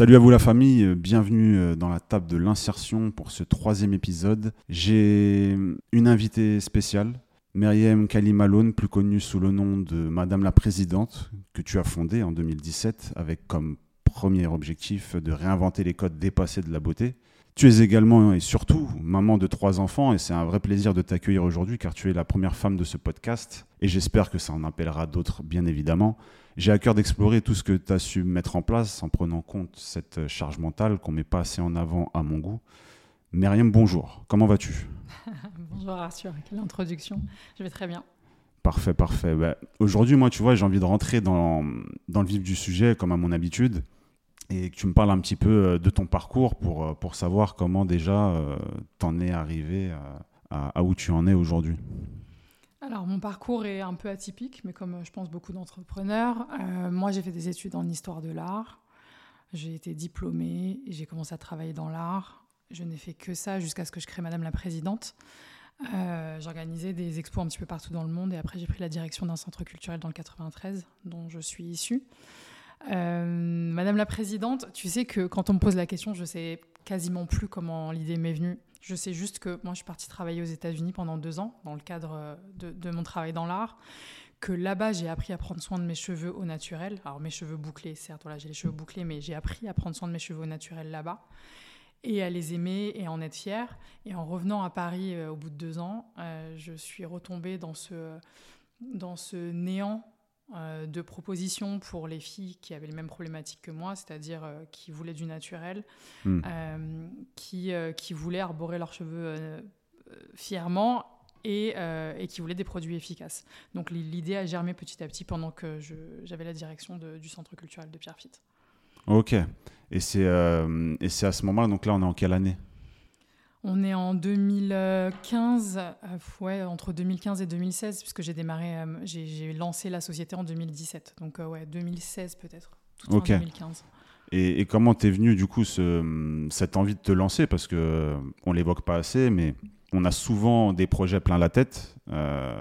Salut à vous la famille, euh, bienvenue euh, dans la table de l'insertion pour ce troisième épisode. J'ai une invitée spéciale, Myriam Kalimalone, plus connue sous le nom de Madame la Présidente, que tu as fondée en 2017 avec comme premier objectif de réinventer les codes dépassés de la beauté. Tu es également et surtout maman de trois enfants et c'est un vrai plaisir de t'accueillir aujourd'hui car tu es la première femme de ce podcast et j'espère que ça en appellera d'autres bien évidemment. J'ai à cœur d'explorer tout ce que tu as su mettre en place en prenant compte cette charge mentale qu'on met pas assez en avant à mon goût. Myriam, bonjour. Comment vas-tu? Bonjour Arthur, quelle introduction. Je vais très bien. Parfait, parfait. Bah, aujourd'hui, moi, tu vois, j'ai envie de rentrer dans, dans le vif du sujet, comme à mon habitude, et que tu me parles un petit peu euh, de ton parcours pour, euh, pour savoir comment déjà euh, t'en es arrivé à, où tu en es aujourd'hui. Alors, mon parcours est un peu atypique, mais comme je pense beaucoup d'entrepreneurs, moi j'ai fait des études en histoire de l'art. J'ai été diplômée j'ai commencé à travailler dans l'art. Je n'ai fait que ça jusqu'à ce que je crée Madame la Présidente. J'organisais des expos un petit peu partout dans le monde et après j'ai pris la direction d'un centre culturel dans le 93 dont je suis issue. Euh, Madame la Présidente, tu sais que quand on me pose la question, je sais quasiment plus comment l'idée m'est venue. Je sais juste que moi, je suis partie travailler aux États-Unis pendant deux ans dans le cadre euh, de, mon travail dans l'art. Que là-bas, j'ai appris à prendre soin de mes cheveux au naturel. Alors, mes cheveux bouclés, certes, voilà, j'ai les cheveux bouclés, mais j'ai appris à prendre soin de mes cheveux au naturel là-bas et à les aimer et en être fière. Et en revenant à Paris euh, au bout de deux ans, je suis retombée dans ce, dans ce néant euh, de propositions pour les filles qui avaient les mêmes problématiques que moi, c'est-à-dire euh, qui voulaient du naturel, hmm. euh, qui, qui voulaient arborer leurs cheveux fièrement et, et, qui voulaient des produits efficaces. Donc l'idée a germé petit à petit pendant que j'avais la direction du centre culturel de Pierrefitte. Ok. Et c'est à ce moment-là, donc là on est en quelle année? On est en 2015, euh, ouais, entre 2015 et 2016, puisque j'ai démarré, euh, j'ai lancé la société en 2017. Donc, euh, ouais, 2016 peut-être. Ok. 2015. Et, et comment t'es venu du coup ce, cette envie de te lancer? Parce que on l'évoque pas assez, mais on a souvent des projets plein la tête,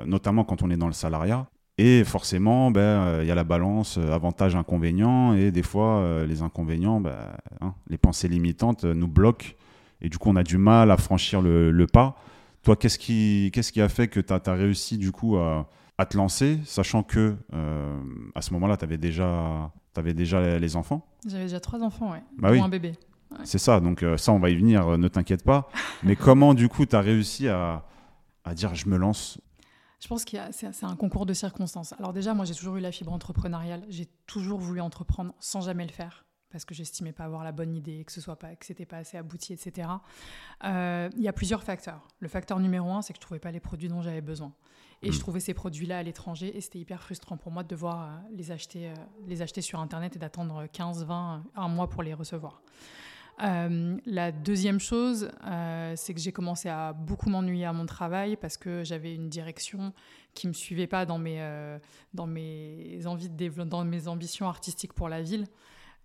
notamment quand on est dans le salariat. Et forcément, ben, il y a la balance avantage-inconvénient, et des fois, les inconvénients, ben, hein, les pensées limitantes nous bloquent et du coup on a du mal à franchir le, pas. Toi, qu'est-ce qui, qu'est-ce qui a fait que tu as, réussi du coup à, te lancer, sachant que euh, à ce moment-là, tu avais déjà, avais déjà les enfants? J'avais déjà trois enfants, ouais. Bah un bébé. C'est ça, donc euh, ça on va y venir, euh, ne t'inquiète pas. Mais comment du coup tu as réussi à, à dire je me lance? Je pense que c'est un concours de circonstances. Alors déjà, moi, j'ai toujours eu la fibre entrepreneuriale. J'ai toujours voulu entreprendre sans jamais le faire parce que j'estimais pas avoir la bonne idée, que ce soit pas, que c'était pas assez abouti, etc. Euh, il y a plusieurs facteurs. Le facteur numéro un, c'est que je trouvais pas les produits dont j'avais besoin. Et je hmm. trouvais ces produits-là à l'étranger et c'était hyper frustrant pour moi de devoir euh, les acheter, euh, les acheter sur Internet et d'attendre 15, 20, un mois pour les recevoir. la deuxième chose, c'est que j'ai commencé à beaucoup m'ennuyer à mon travail parce que j'avais une direction qui me suivait pas dans mes, dans mes envies de dans mes ambitions artistiques pour la ville.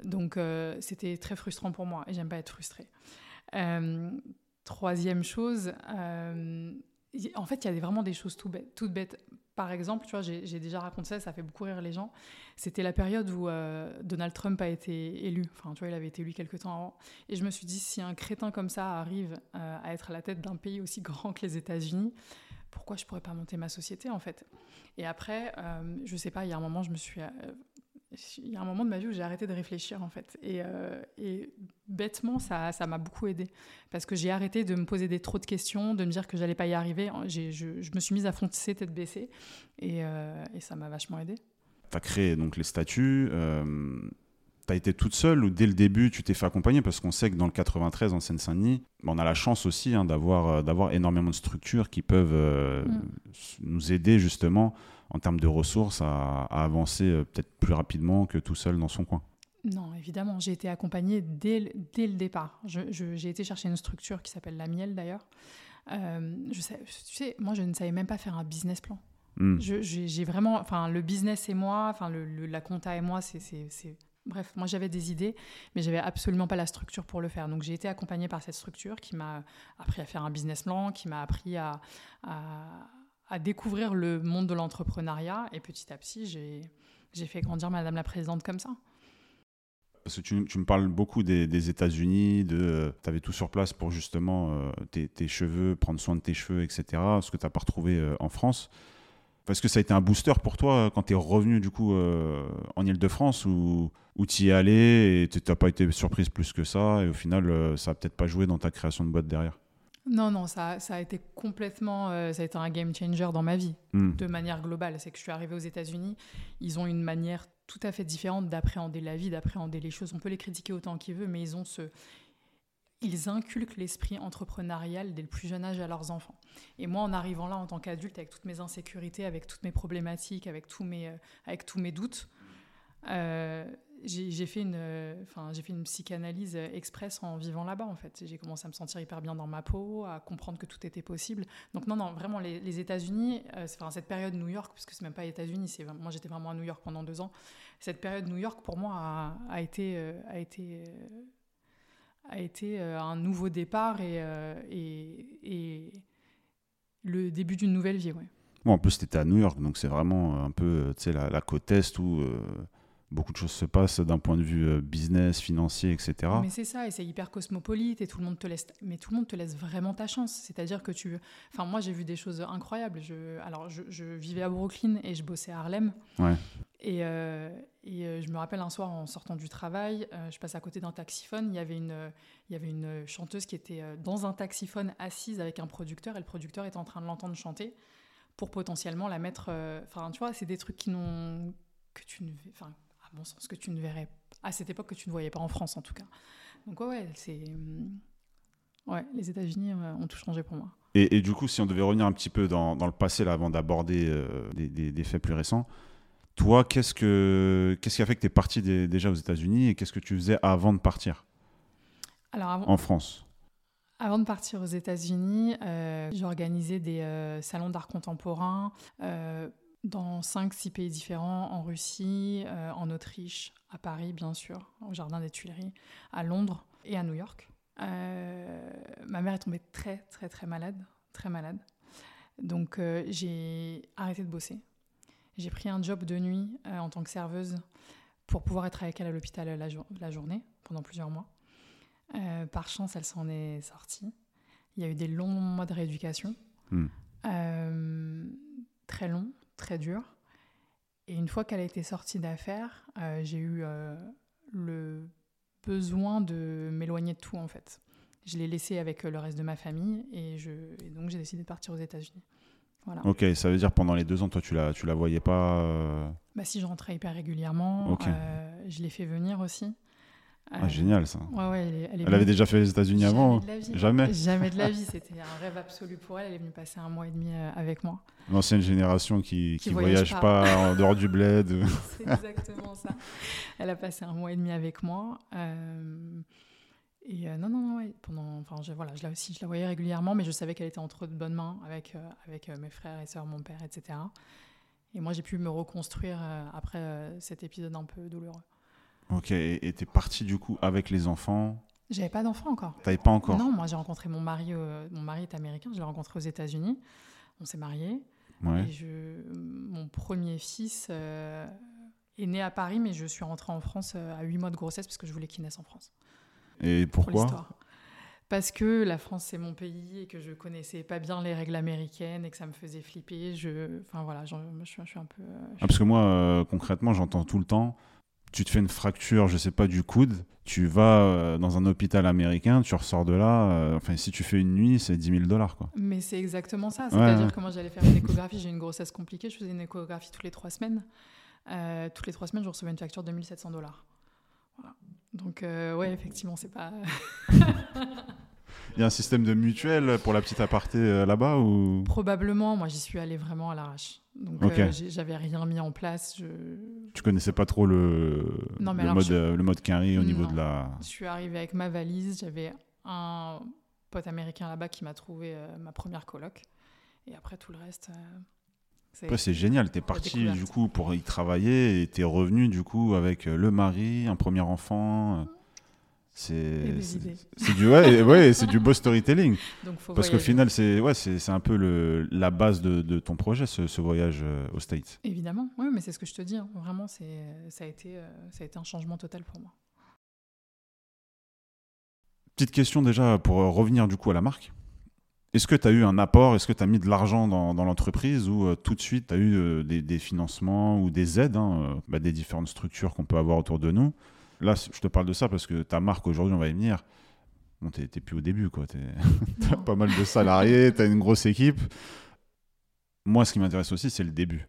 Donc euh, c'était très frustrant pour moi et j'aime pas être frustrée. Euh, troisième chose, euh, en fait il y a vraiment des choses tout bêtes, toutes bêtes. Par exemple, tu vois, j'ai déjà raconté ça, ça fait beaucoup rire les gens. C'était la période où Donald Trump a été élu. Enfin, tu vois, il avait été élu quelques temps avant. Et je me suis dit, si un crétin comme ça arrive à être à la tête d'un pays aussi grand que les États-Unis, pourquoi je pourrais pas monter ma société en fait? Et après, je sais pas, il y a un moment, je me suis il y a un moment de ma vie où j'ai arrêté de réfléchir en fait. Et, euh, bêtement, ça, ça m'a beaucoup aidé. Parce que j'ai arrêté de me poser des trop de questions, de me dire que j'allais pas y arriver. Je, je, me suis mise à foncer tête baissée. Et, euh, et ça m'a vachement aidé. Tu as créé donc les statuts. Euh, tu as été toute seule ou dès le début tu t'es fait accompagner? Parce qu'on sait que dans le 93 en Seine-Saint-Denis, on a la chance aussi hein, d'avoir, d'avoir énormément de structures qui peuvent mm. nous aider justement en termes de ressources à, avancer euh, peut-être plus rapidement que tout seul dans son coin non, évidemment, j'ai été accompagnée dès, dès le départ. j'ai été chercher une structure qui s'appelle La Miel d'ailleurs. Euh, je sais, tu sais, moi je ne savais même pas faire un business plan. Hmm. J'ai vraiment, enfin, le business et moi, enfin, le, la compta et moi, c'est Bref, moi j'avais des idées, mais j'avais absolument pas la structure pour le faire. Donc j'ai été accompagnée par cette structure qui m'a appris à faire un business plan, qui m'a appris à, à, découvrir le monde de l'entrepreneuriat. Et petit à petit, j'ai fait grandir Madame la Présidente comme ça. Parce que tu, me parles beaucoup des, États-Unis, de tu avais tout sur place pour justement euh, tes, cheveux, prendre soin de tes cheveux, etc. Ce que tu n'as pas retrouvé euh, en France. Est-ce que ça a été un booster pour toi euh, quand tu es revenu du coup euh, en Ile-de-France ou où tu y es allé et tu n'as pas été surprise plus que ça et au final euh, ça a peut-être pas joué dans ta création de boîte derrière? Non, non, ça, ça a été complètement, ça a été un game changer dans ma vie hmm. de manière globale. C'est que je suis arrivée aux États-Unis, ils ont une manière tout à fait différente d'appréhender la vie, d'appréhender les choses. On peut les critiquer autant qu'ils veulent, mais ils ont ce, ils inculquent l'esprit entrepreneurial dès le plus jeune âge à leurs enfants. Et moi, en arrivant là en tant qu'adulte, avec toutes mes insécurités, avec toutes mes problématiques, avec tous mes, euh, avec tous mes doutes, euh, j'ai fait, une, enfin, fait une psychanalyse express en vivant là-bas, en fait. J'ai commencé à me sentir hyper bien dans ma peau, à comprendre que tout était possible. Donc non, non, vraiment, les, États-Unis, euh, cette période New York, parce que c'est même pas États-Unis, moi j'étais vraiment à New York pendant deux ans, cette période New York, pour moi, a, été... a été a été euh, un nouveau départ euh, et, et, le début d'une nouvelle vie. Ouais. Bon, en plus, tu étais à New York, donc c'est vraiment un peu la, la côte Est où euh, beaucoup de choses se passent d'un point de vue business, financier, etc. Mais c'est ça, et c'est hyper cosmopolite, et tout le monde te laisse, mais tout le monde te laisse vraiment ta chance. C'est-à-dire que tu, enfin moi j'ai vu des choses incroyables. Je, alors je, je, vivais à Brooklyn et je bossais à Harlem. Ouais. Et, euh, et euh, je me rappelle un soir en sortant du travail, euh, je passe à côté d'un taxiphone. Il y avait une, il y avait une chanteuse qui était dans un taxiphone assise avec un producteur et le producteur était en train de l'entendre chanter pour potentiellement la mettre. Enfin, tu vois, c'est des trucs qui n'ont que tu ne, enfin, à mon sens, que tu ne verrais à cette époque que tu ne voyais pas en France en tout cas. Donc ouais, ouais c'est, ouais, les États-Unis ont tout changé pour moi. Et, et, du coup, si on devait revenir un petit peu dans, dans le passé là, avant d'aborder des, des, des faits plus récents. Toi, qu'est-ce, que, qu'est-ce qui a fait que tu es parti déjà aux États-Unis et qu'est-ce que tu faisais avant de partir? Alors En France Avant de partir aux États-Unis, euh, j'ai organisé des euh, salons d'art contemporain euh, dans 5-6 pays différents, en Russie, en Autriche, à Paris bien sûr, au Jardin des Tuileries, à Londres et à New York. ma mère est tombée très très très malade, très malade. Donc j'ai arrêté de bosser j'ai pris un job de nuit euh, en tant que serveuse pour pouvoir être avec elle à l'hôpital la, la, journée pendant plusieurs mois. Euh, par chance, elle s'en est sortie. Il y a eu des longs mois de rééducation, hmm. euh, très longs, très durs. Et une fois qu'elle a été sortie d'affaires, j'ai eu le besoin de m'éloigner de tout en fait. Je l'ai laissée avec le reste de ma famille et, je, et donc j'ai décidé de partir aux États-Unis. Ok, ça veut dire pendant les deux ans, toi, tu la, tu la voyais pas euh Bah si, je rentrais hyper régulièrement. Euh, je l'ai fait venir aussi. Ah, génial ça. Ouais, ouais, elle, avait déjà fait les États-Unis avant Jamais Jamais de la vie. C'était un rêve absolu pour elle. Elle est venue passer un mois et demi euh, avec moi. L'ancienne génération qui ne voyage, pas, en dehors du bled. C'est exactement ça. Elle a passé un mois et demi avec moi. Et euh, non, non, non, pendant, enfin, je, voilà, je la, aussi, je la voyais régulièrement, mais je savais qu'elle était entre de bonnes mains avec, euh, avec euh, mes frères et sœurs, mon père, etc. Et moi, j'ai pu me reconstruire après cet épisode un peu douloureux. Ok, et t'es partie du coup avec les enfants J'avais pas d'enfants encore. T'avais pas encore Non, moi j'ai rencontré mon mari, mon mari est américain, je l'ai rencontré aux États-Unis, on s'est mariés. Ouais. Et je, mon premier fils est né à Paris, mais je suis rentrée en France à 8 mois de grossesse parce que je voulais qu'il naisse en France. Et pourquoi Parce que la France c'est mon pays et que je connaissais pas bien les règles américaines et que ça me faisait flipper. Je, enfin voilà, je, je, suis un peu. Ah, parce que moi, euh, concrètement, j'entends tout le temps. Tu te fais une fracture, je sais pas, du coude, tu vas euh, dans un hôpital américain, tu ressors de là, euh, enfin, si tu fais une nuit, c'est 10 000 dollars, quoi. Mais c'est exactement ça. C'est-à-dire que moi, j'allais faire une échographie, j'ai une grossesse compliquée, je faisais une échographie toutes les trois semaines. toutes les trois semaines, je recevais une facture de 1700 dollars. Voilà. Donc, euh, ouais, effectivement, c'est pas. Il y a un système de mutuelle pour la petite aparté euh, là-bas ou? Probablement. Moi, j'y suis allée vraiment à l'arrache. Donc, euh, j'avais rien mis en place. Je... Tu connaissais pas trop le, le, mode, le mode carry au niveau de la. Je suis arrivée avec ma valise. J'avais un pote américain là-bas qui m'a trouvé ma première coloc. Et après, tout le reste. C'est génial. Tu es parti du coup pour y travailler et tu es revenu du coup avec le mari, un premier enfant. C'est du ouais, ouais c'est du beau storytelling. Parce qu'au final c'est ouais c'est un peu le, la base de, de ton projet ce, ce voyage euh, aux States. Évidemment, oui, mais c'est ce que je te dis. Hein. Vraiment, c'est ça a été euh, ça a été un changement total pour moi. Petite question déjà pour euh, revenir du coup à la marque. Est-ce que tu as eu un apport Est-ce que tu as mis de l'argent dans, dans l'entreprise ou tout de suite tu as eu des, des, financements ou des aides hein, bah, des différentes structures qu'on peut avoir autour de nous Là, je te parle de ça parce que ta marque aujourd'hui, on va y venir. Bon, t'es plus au début, quoi. T'as pas mal de salariés, t'as une grosse équipe. Moi, ce qui m'intéresse aussi, c'est le début.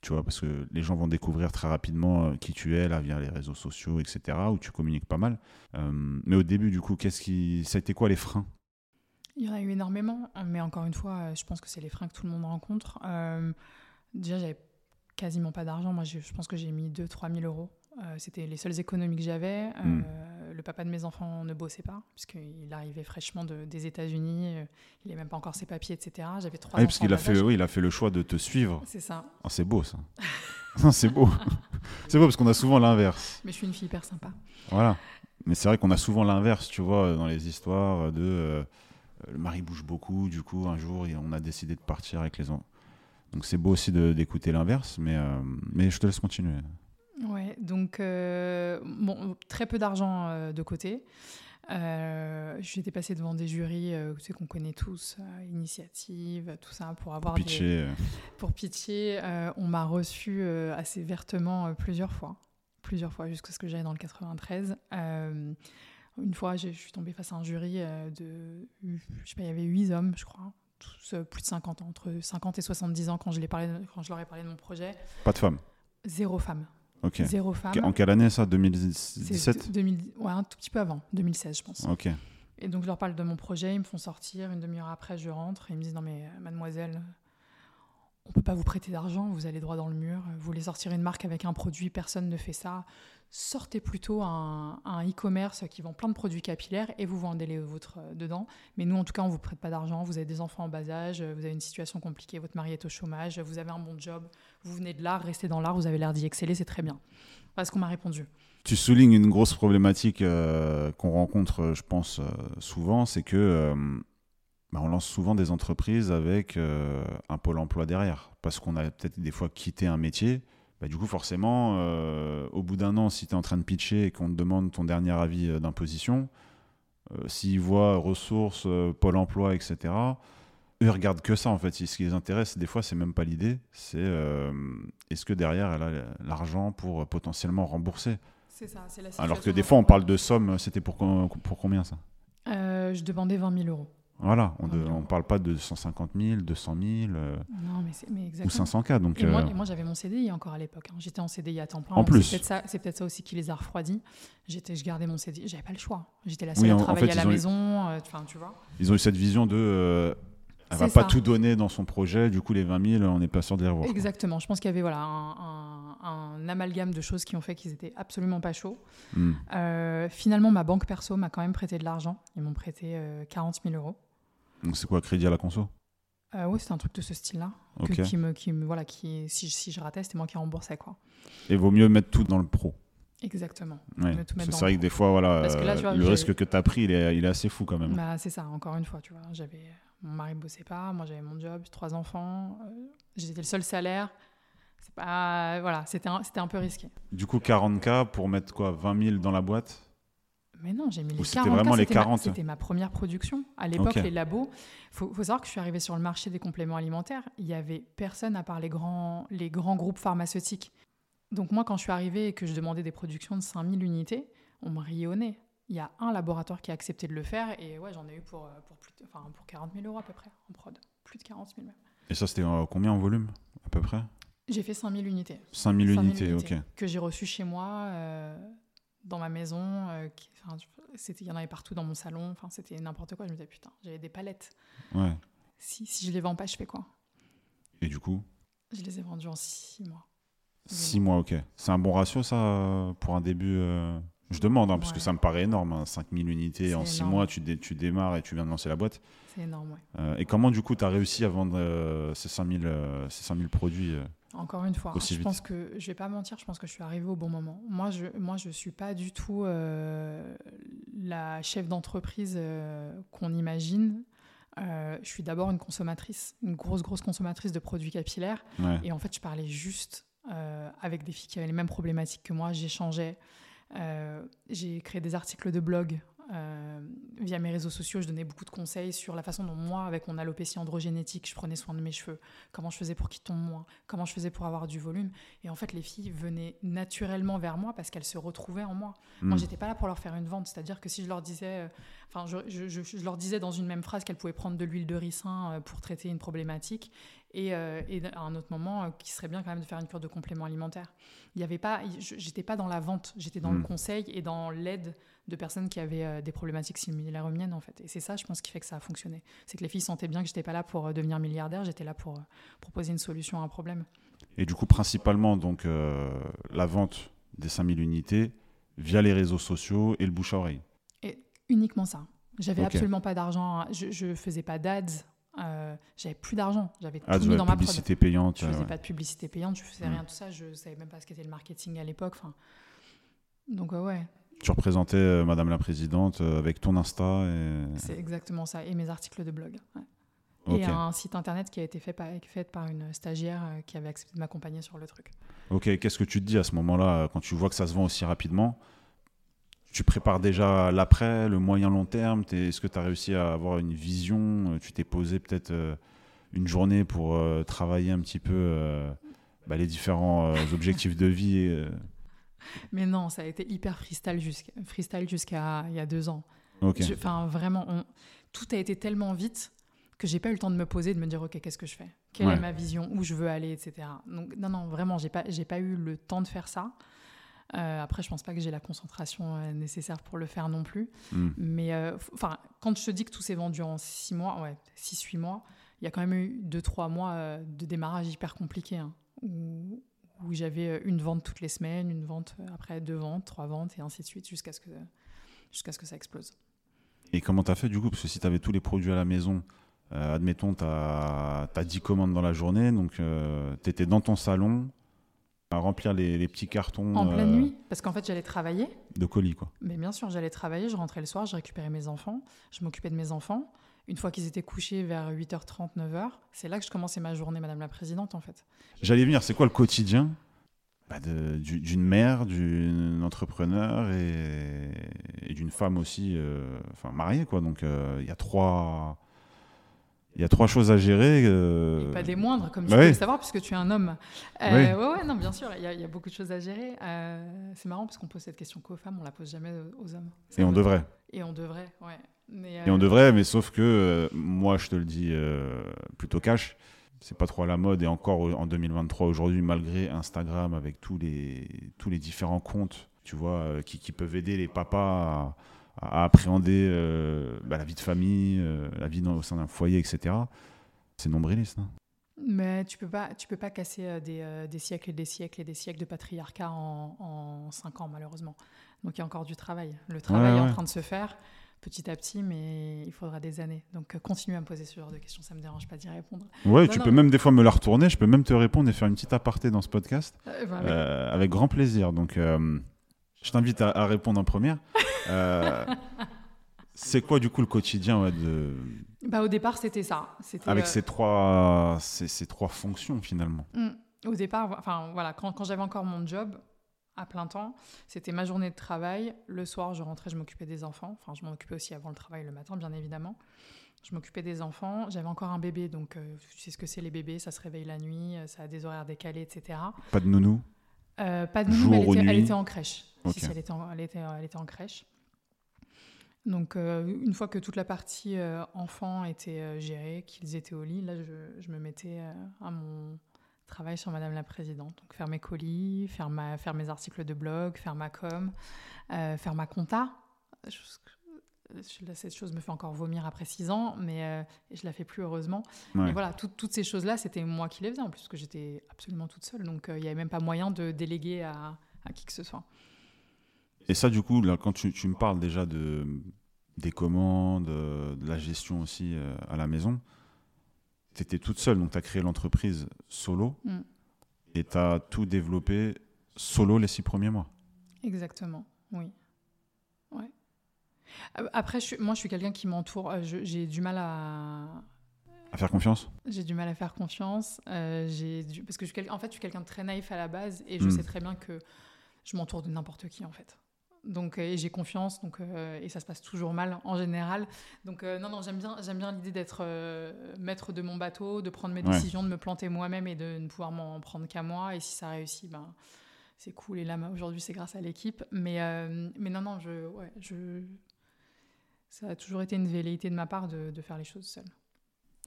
Tu vois, parce que les gens vont découvrir très rapidement euh, qui tu es, là, via les réseaux sociaux, etc., où tu communiques pas mal. Euh, mais au début, du coup, qu'est-ce qui. Ça a été quoi les freins? Il y en a eu énormément, mais encore une fois, euh, je pense que c'est les freins que tout le monde rencontre. déjà, j'avais quasiment pas d'argent. Moi, je pense que j'ai mis 2-3 000 euros euh, c'était les seules économies que j'avais. Hmm. Euh, le papa de mes enfants ne bossait pas, puisqu'il arrivait fraîchement des États-Unis. Euh, il n'avait même pas encore ses papiers, etc. J'avais trois ah, parce qu'il a fait, oui, il a fait le choix de te suivre. C'est ça. Oh, c'est beau, ça. c'est beau. c'est beau parce qu'on a souvent l'inverse. Mais je suis une fille hyper sympa. Voilà. Mais c'est vrai qu'on a souvent l'inverse, tu vois, dans les histoires de le mari bouge beaucoup, du coup, un jour, on a décidé de partir avec les enfants. Donc c'est beau aussi d'écouter l'inverse, mais, mais je te laisse continuer. Ouais, donc euh, bon, très peu d'argent euh, de côté. Euh, J'étais passée devant des jurys euh, qu'on connaît tous, Initiative, tout ça, pour avoir pitcher. Pour pitcher, on m'a reçu assez vertement plusieurs fois. Plusieurs fois, jusqu'à ce que j'aille dans le 93. une fois, je suis tombée face à un jury de. Je sais pas, il y avait huit hommes, je crois. Tous plus de 50 ans, entre 50 et 70 ans quand je, parlé, quand je leur ai parlé de mon projet. Pas de femmes Zéro femme. Zéro femme. En quelle année ça? 2017 Ouais, un tout petit peu avant, 2016 je pense. Ok. Et donc je leur parle de mon projet, ils me font sortir, une demi-heure après je rentre, et ils me disent non mais euh, mademoiselle, on peut pas vous prêter d'argent, vous allez droit dans le mur, vous voulez sortir une marque avec un produit, personne ne fait ça. Sortez plutôt un, e-commerce qui vend plein de produits capillaires et vous vendez les vôtres euh, dedans. Mais nous, en tout cas, on vous prête pas d'argent. Vous avez des enfants en bas âge, vous avez une situation compliquée, votre mari est au chômage, vous avez un bon job, vous venez de l'art, restez dans l'art, vous avez l'air d'y exceller, c'est très bien. Parce qu'on m'a répondu. Tu soulignes une grosse problématique euh, qu'on rencontre, euh, je pense, euh, souvent, c'est que bah, on lance souvent des entreprises avec un pôle emploi derrière, parce qu'on a peut-être des fois quitté un métier. Bah, du coup, forcément, au bout d'un an, si tu es en train de pitcher et qu'on te demande ton dernier avis d'imposition, s'ils voient ressources, pôle emploi, etc., eux regardent que ça en fait. Ce qui les intéresse, des fois, c'est même pas l'idée. C'est euh, est-ce que derrière, elle a l'argent pour potentiellement rembourser? C'est ça, c'est la Alors que des fois, on parle de sommes. C'était pour, pour combien ça? Euh, Je demandais 20 000 euros. Voilà, on ne parle pas de 150 000, 200 000 non, mais mais ou 500 k. Donc, et moi, euh, moi j'avais mon CDI encore à l'époque. Hein. J'étais en CDI à temps plein. En plus. C'est peut-être ça, peut ça, aussi qui les a refroidis. J'étais, je gardais mon CDI. J'avais pas le choix. J'étais la seule à travailler à la maison. Enfin, tu vois. Ils ont eu cette vision de elle va pas tout donner dans son projet, du coup les 20 000, on n'est pas sûr de les revoir. Exactement, je pense qu'il y avait voilà, un, amalgame de choses qui ont fait qu'ils étaient absolument pas chauds. Hmm. Euh, finalement, ma banque perso m'a quand même prêté de l'argent. Ils m'ont prêté 40 euh, 000 euros. Donc c'est quoi, crédit à la conso? Euh, Oui, c'est un truc de ce style-là. Qui me, qui me, voilà, qui, si, si je ratais, c'était moi qui remboursais. Quoi. Et vaut mieux mettre tout dans le pro. Exactement. c'est vrai que des fois, voilà, le risque que tu as pris, il est, il est, assez fou quand même. Bah, c'est ça, encore une fois, tu vois. J'avais mon mari ne bossait pas, moi j'avais mon job, trois enfants, euh, j'étais le seul salaire. C'est pas, voilà, c'était un, c'était un peu risqué. Du coup, 40K pour mettre quoi 20 000 dans la boîte? Mais non, j'ai mis les 40 vraiment les 40 C'était ma première production. À l'époque, les labos. Il faut, savoir que je suis arrivée sur le marché des compléments alimentaires. Il n'y avait personne à part les grands, les grands groupes pharmaceutiques. Donc moi, quand je suis arrivée et que je demandais des productions de 5000 unités, on me riait au nez il y a un laboratoire qui a accepté de le faire et ouais, j'en ai eu pour, euh, pour, plus enfin, pour 40 000 euros à peu près en prod. Plus de 40 000 même. Et ça, c'était euh, combien en volume à peu près? J'ai fait 5 000 unités. 5 000, unités, ok. Que j'ai reçu chez moi, euh, dans ma maison. il y en avait partout dans mon salon. Enfin, c'était n'importe quoi. Je me disais, putain, j'avais des palettes. Ouais. Si, si je les vends pas, je fais quoi? Et du coup? Je les ai vendus en 6 mois. 6 mois, ok. C'est un bon ratio, ça, pour un début Je demande, hein, parce Ouais. que ça me paraît énorme. hein, 5000 unités en C'est 6 énorme. mois, tu, dé- tu démarres et tu viens de lancer la boîte. C'est énorme, ouais. Euh, et comment, du coup, tu as réussi à vendre euh, ces, 5000, euh, ces 5000 produits euh? Encore une fois, Aussi je vite. pense que je vais pas mentir, je pense que je suis arrivée au bon moment. Moi, je moi je suis pas du tout euh, la chef d'entreprise euh, qu'on imagine. Euh, je suis d'abord une consommatrice, une grosse grosse consommatrice de produits capillaires. Ouais. Et en fait, je parlais juste avec des filles qui avaient les mêmes problématiques que moi. J'échangeais. J'ai créé des articles de blog euh, via mes réseaux sociaux. Je donnais beaucoup de conseils sur la façon dont moi, avec mon alopécie androgénétique, je prenais soin de mes cheveux. Comment je faisais pour qu'ils tombent moins. Comment je faisais pour avoir du volume. Et en fait, les filles venaient naturellement vers moi parce qu'elles se retrouvaient en moi. Moi, Mm. j'étais pas là pour leur faire une vente. C'est-à-dire que si je leur disais, euh, enfin, je, je- je- je leur disais dans une même phrase qu'elles pouvaient prendre de l'huile de ricin euh, pour traiter une problématique, et, euh, et à un autre moment, euh, qu'il serait bien quand même de faire une cure de complément alimentaire. Il y avait pas, je- j'étais pas dans la vente, j'étais dans le conseil et dans l'aide de personnes qui avaient euh, des problématiques similaires aux miennes en fait. Et c'est ça, je pense, qui fait que ça a fonctionné. C'est que les filles sentaient bien que j'étais pas là pour devenir milliardaire, j'étais là pour proposer une solution à un problème. Et du coup, principalement, donc, la vente des 5000 unités via les réseaux sociaux et le bouche à oreille. Uniquement ça. J'avais Ok. absolument pas d'argent. Je, je faisais pas d'ads. Euh, j'avais plus d'argent. J'avais tout Ah, mis ouais, dans ma prod. publicité payante. Je faisais ouais. pas de publicité payante, je faisais Mm. rien de tout ça. Je savais même pas ce qu'était le marketing à l'époque. Enfin, donc ouais, Tu représentais euh, Madame la Présidente euh, avec ton Insta. Et... c'est exactement ça. Et mes articles de blog. ouais. Et un site internet qui a été fait par, fait par une stagiaire qui avait accepté de m'accompagner sur le truc. Ok, qu'est-ce que tu te dis à ce moment-là, quand tu vois que ça se vend aussi rapidement? Tu prépares déjà l'après, le moyen long terme Est-ce que tu as réussi à avoir une vision Euh, Tu t'es posé peut-être euh, une journée pour euh, travailler un petit peu bah, les différents objectifs de vie Mais non, ça a été hyper freestyle jusqu'à freestyle jusqu'à il y a deux ans. Ok, Je- Enfin, vraiment, on- tout a été tellement vite que j'ai pas eu le temps de me poser, de me dire, OK, qu'est-ce que je fais? Quelle Ouais. est ma vision? Où je veux aller? Etc. Donc, non, non, vraiment, j'ai pas, j'ai pas eu le temps de faire ça. Euh, après, je pense pas que j'ai la concentration euh, nécessaire pour le faire non plus. Hmm. Mais euh, enfin, quand je te dis que tout s'est vendu en six mois, ouais, six, huit mois, il y a quand même eu deux, trois mois de démarrage hyper compliqué, hein, où, où j'avais une vente toutes les semaines, une vente après deux ventes, trois ventes, et ainsi de suite, jusqu'à ce que, jusqu'à ce que ça explose. Et comment tu as fait du coup? Parce que si tu avais tous les produits à la maison, admettons, tu as, 10 commandes dans la journée, donc tu étais dans ton salon à remplir les, les petits cartons En pleine euh, nuit, parce qu'en fait, j'allais travailler. de colis. Quoi. Mais bien sûr, j'allais travailler, je rentrais le soir, je récupérais mes enfants, je m'occupais de mes enfants. Une fois qu'ils étaient couchés vers 8h30, 9h, c'est là que je commençais ma journée, Madame la Présidente, en fait. J'allais venir, c'est quoi le quotidien bah, du- d'une mère, d'une entrepreneur et, et d'une femme aussi, euh, enfin mariée quoi. Donc euh, il y a trois, il y a trois choses à gérer. euh, Pas des moindres, comme tu bah peux oui. le savoir, puisque tu es un homme. Euh, Oui. ouais, ouais, non, bien sûr, il y, a- il y a beaucoup de choses à gérer. Euh, c'est marrant parce qu'on pose cette question qu'aux femmes, on la pose jamais aux hommes. et on devrait. Et on devrait, ouais. Mais, Et on devrait, mais sauf que moi je te le dis plutôt cash. C'est pas trop à la mode et encore en 2023 aujourd'hui, malgré Instagram avec tous les tous les différents comptes, tu vois, qui, qui peuvent aider les papas à, à appréhender euh, bah, la vie de famille, euh, la vie dans- au sein d'un foyer, etc. C'est nombriliste. hein. Mais tu peux pas, tu peux pas casser euh, des, des siècles et des siècles et des siècles de patriarcat en, en cinq ans, malheureusement. Donc il y a encore du travail. Le travail Ouais, est en train de se faire petit à petit, mais il faudra des années. Donc continue à me poser ce genre de questions, ça me dérange pas d'y répondre. Ouais, Non, tu non, peux même des fois me la retourner. Je peux même te répondre et faire une petite aparté dans ce podcast. Bah. Euh, avec grand plaisir. Donc, je t'invite à, à répondre en première. Euh, c'est quoi, du coup, le quotidien ouais, de... Bah, au départ, c'était ça. Avec euh, ces, trois, ces, ces trois fonctions, finalement Mm. Au départ, enfin voilà, quand, quand j'avais encore mon job à plein temps, c'était ma journée de travail. Le soir, je rentrais, je m'occupais des enfants. Enfin, je m'en occupais aussi avant le travail le matin, bien évidemment. Je m'occupais des enfants. J'avais encore un bébé, donc euh, tu sais ce que c'est les bébés, ça se réveille la nuit, ça a des horaires décalés, etc. Pas de nounou? Euh, pas de Jour elle était, elle nuit était en crèche. Si, elle, était en, elle, était, elle était en crèche. Donc, euh, une fois que toute la partie euh, enfant était euh, gérée, qu'ils étaient au lit, là, je, je me mettais à mon travail sur Madame la Présidente. Donc, faire mes colis, faire, ma, faire mes articles de blog, faire ma com, faire ma compta. Je- Cette chose me fait encore vomir après six ans, mais euh, je la fais plus heureusement. Ouais. Et voilà, tout- toutes ces choses-là, c'était moi qui les faisais, en plus que j'étais absolument toute seule. Donc, euh, il n'y avait même pas moyen de déléguer à, à qui que ce soit. Et ça, du coup, là, quand tu, tu me parles déjà de, des commandes, euh, de la gestion aussi euh, à la maison, tu étais toute seule, donc tu as créé l'entreprise solo Mm. et tu as tout développé solo les six premiers mois. Exactement, oui. Après, je suis- moi, je suis quelqu'un qui m'entoure. euh, J'ai du mal à, À faire confiance? j'ai du mal à faire confiance. euh, du- parce que je suis en fait, je suis quelqu'un de très naïf à la base et je Mm. sais très bien que je m'entoure de n'importe qui en fait. Donc, euh, et j'ai confiance, donc euh, et ça se passe toujours mal en général. Donc euh, non, non, j'aime bien, bien l'idée d'être maître de mon bateau, de prendre mes Ouais. décisions, de me planter moi-même et de ne pouvoir m'en prendre qu'à moi. Et si ça réussit, ben c'est cool. Et là, aujourd'hui, c'est grâce à l'équipe. Mais mais non, non, je, ouais, je, ça a toujours été une velléité de ma part de, de faire les choses seule.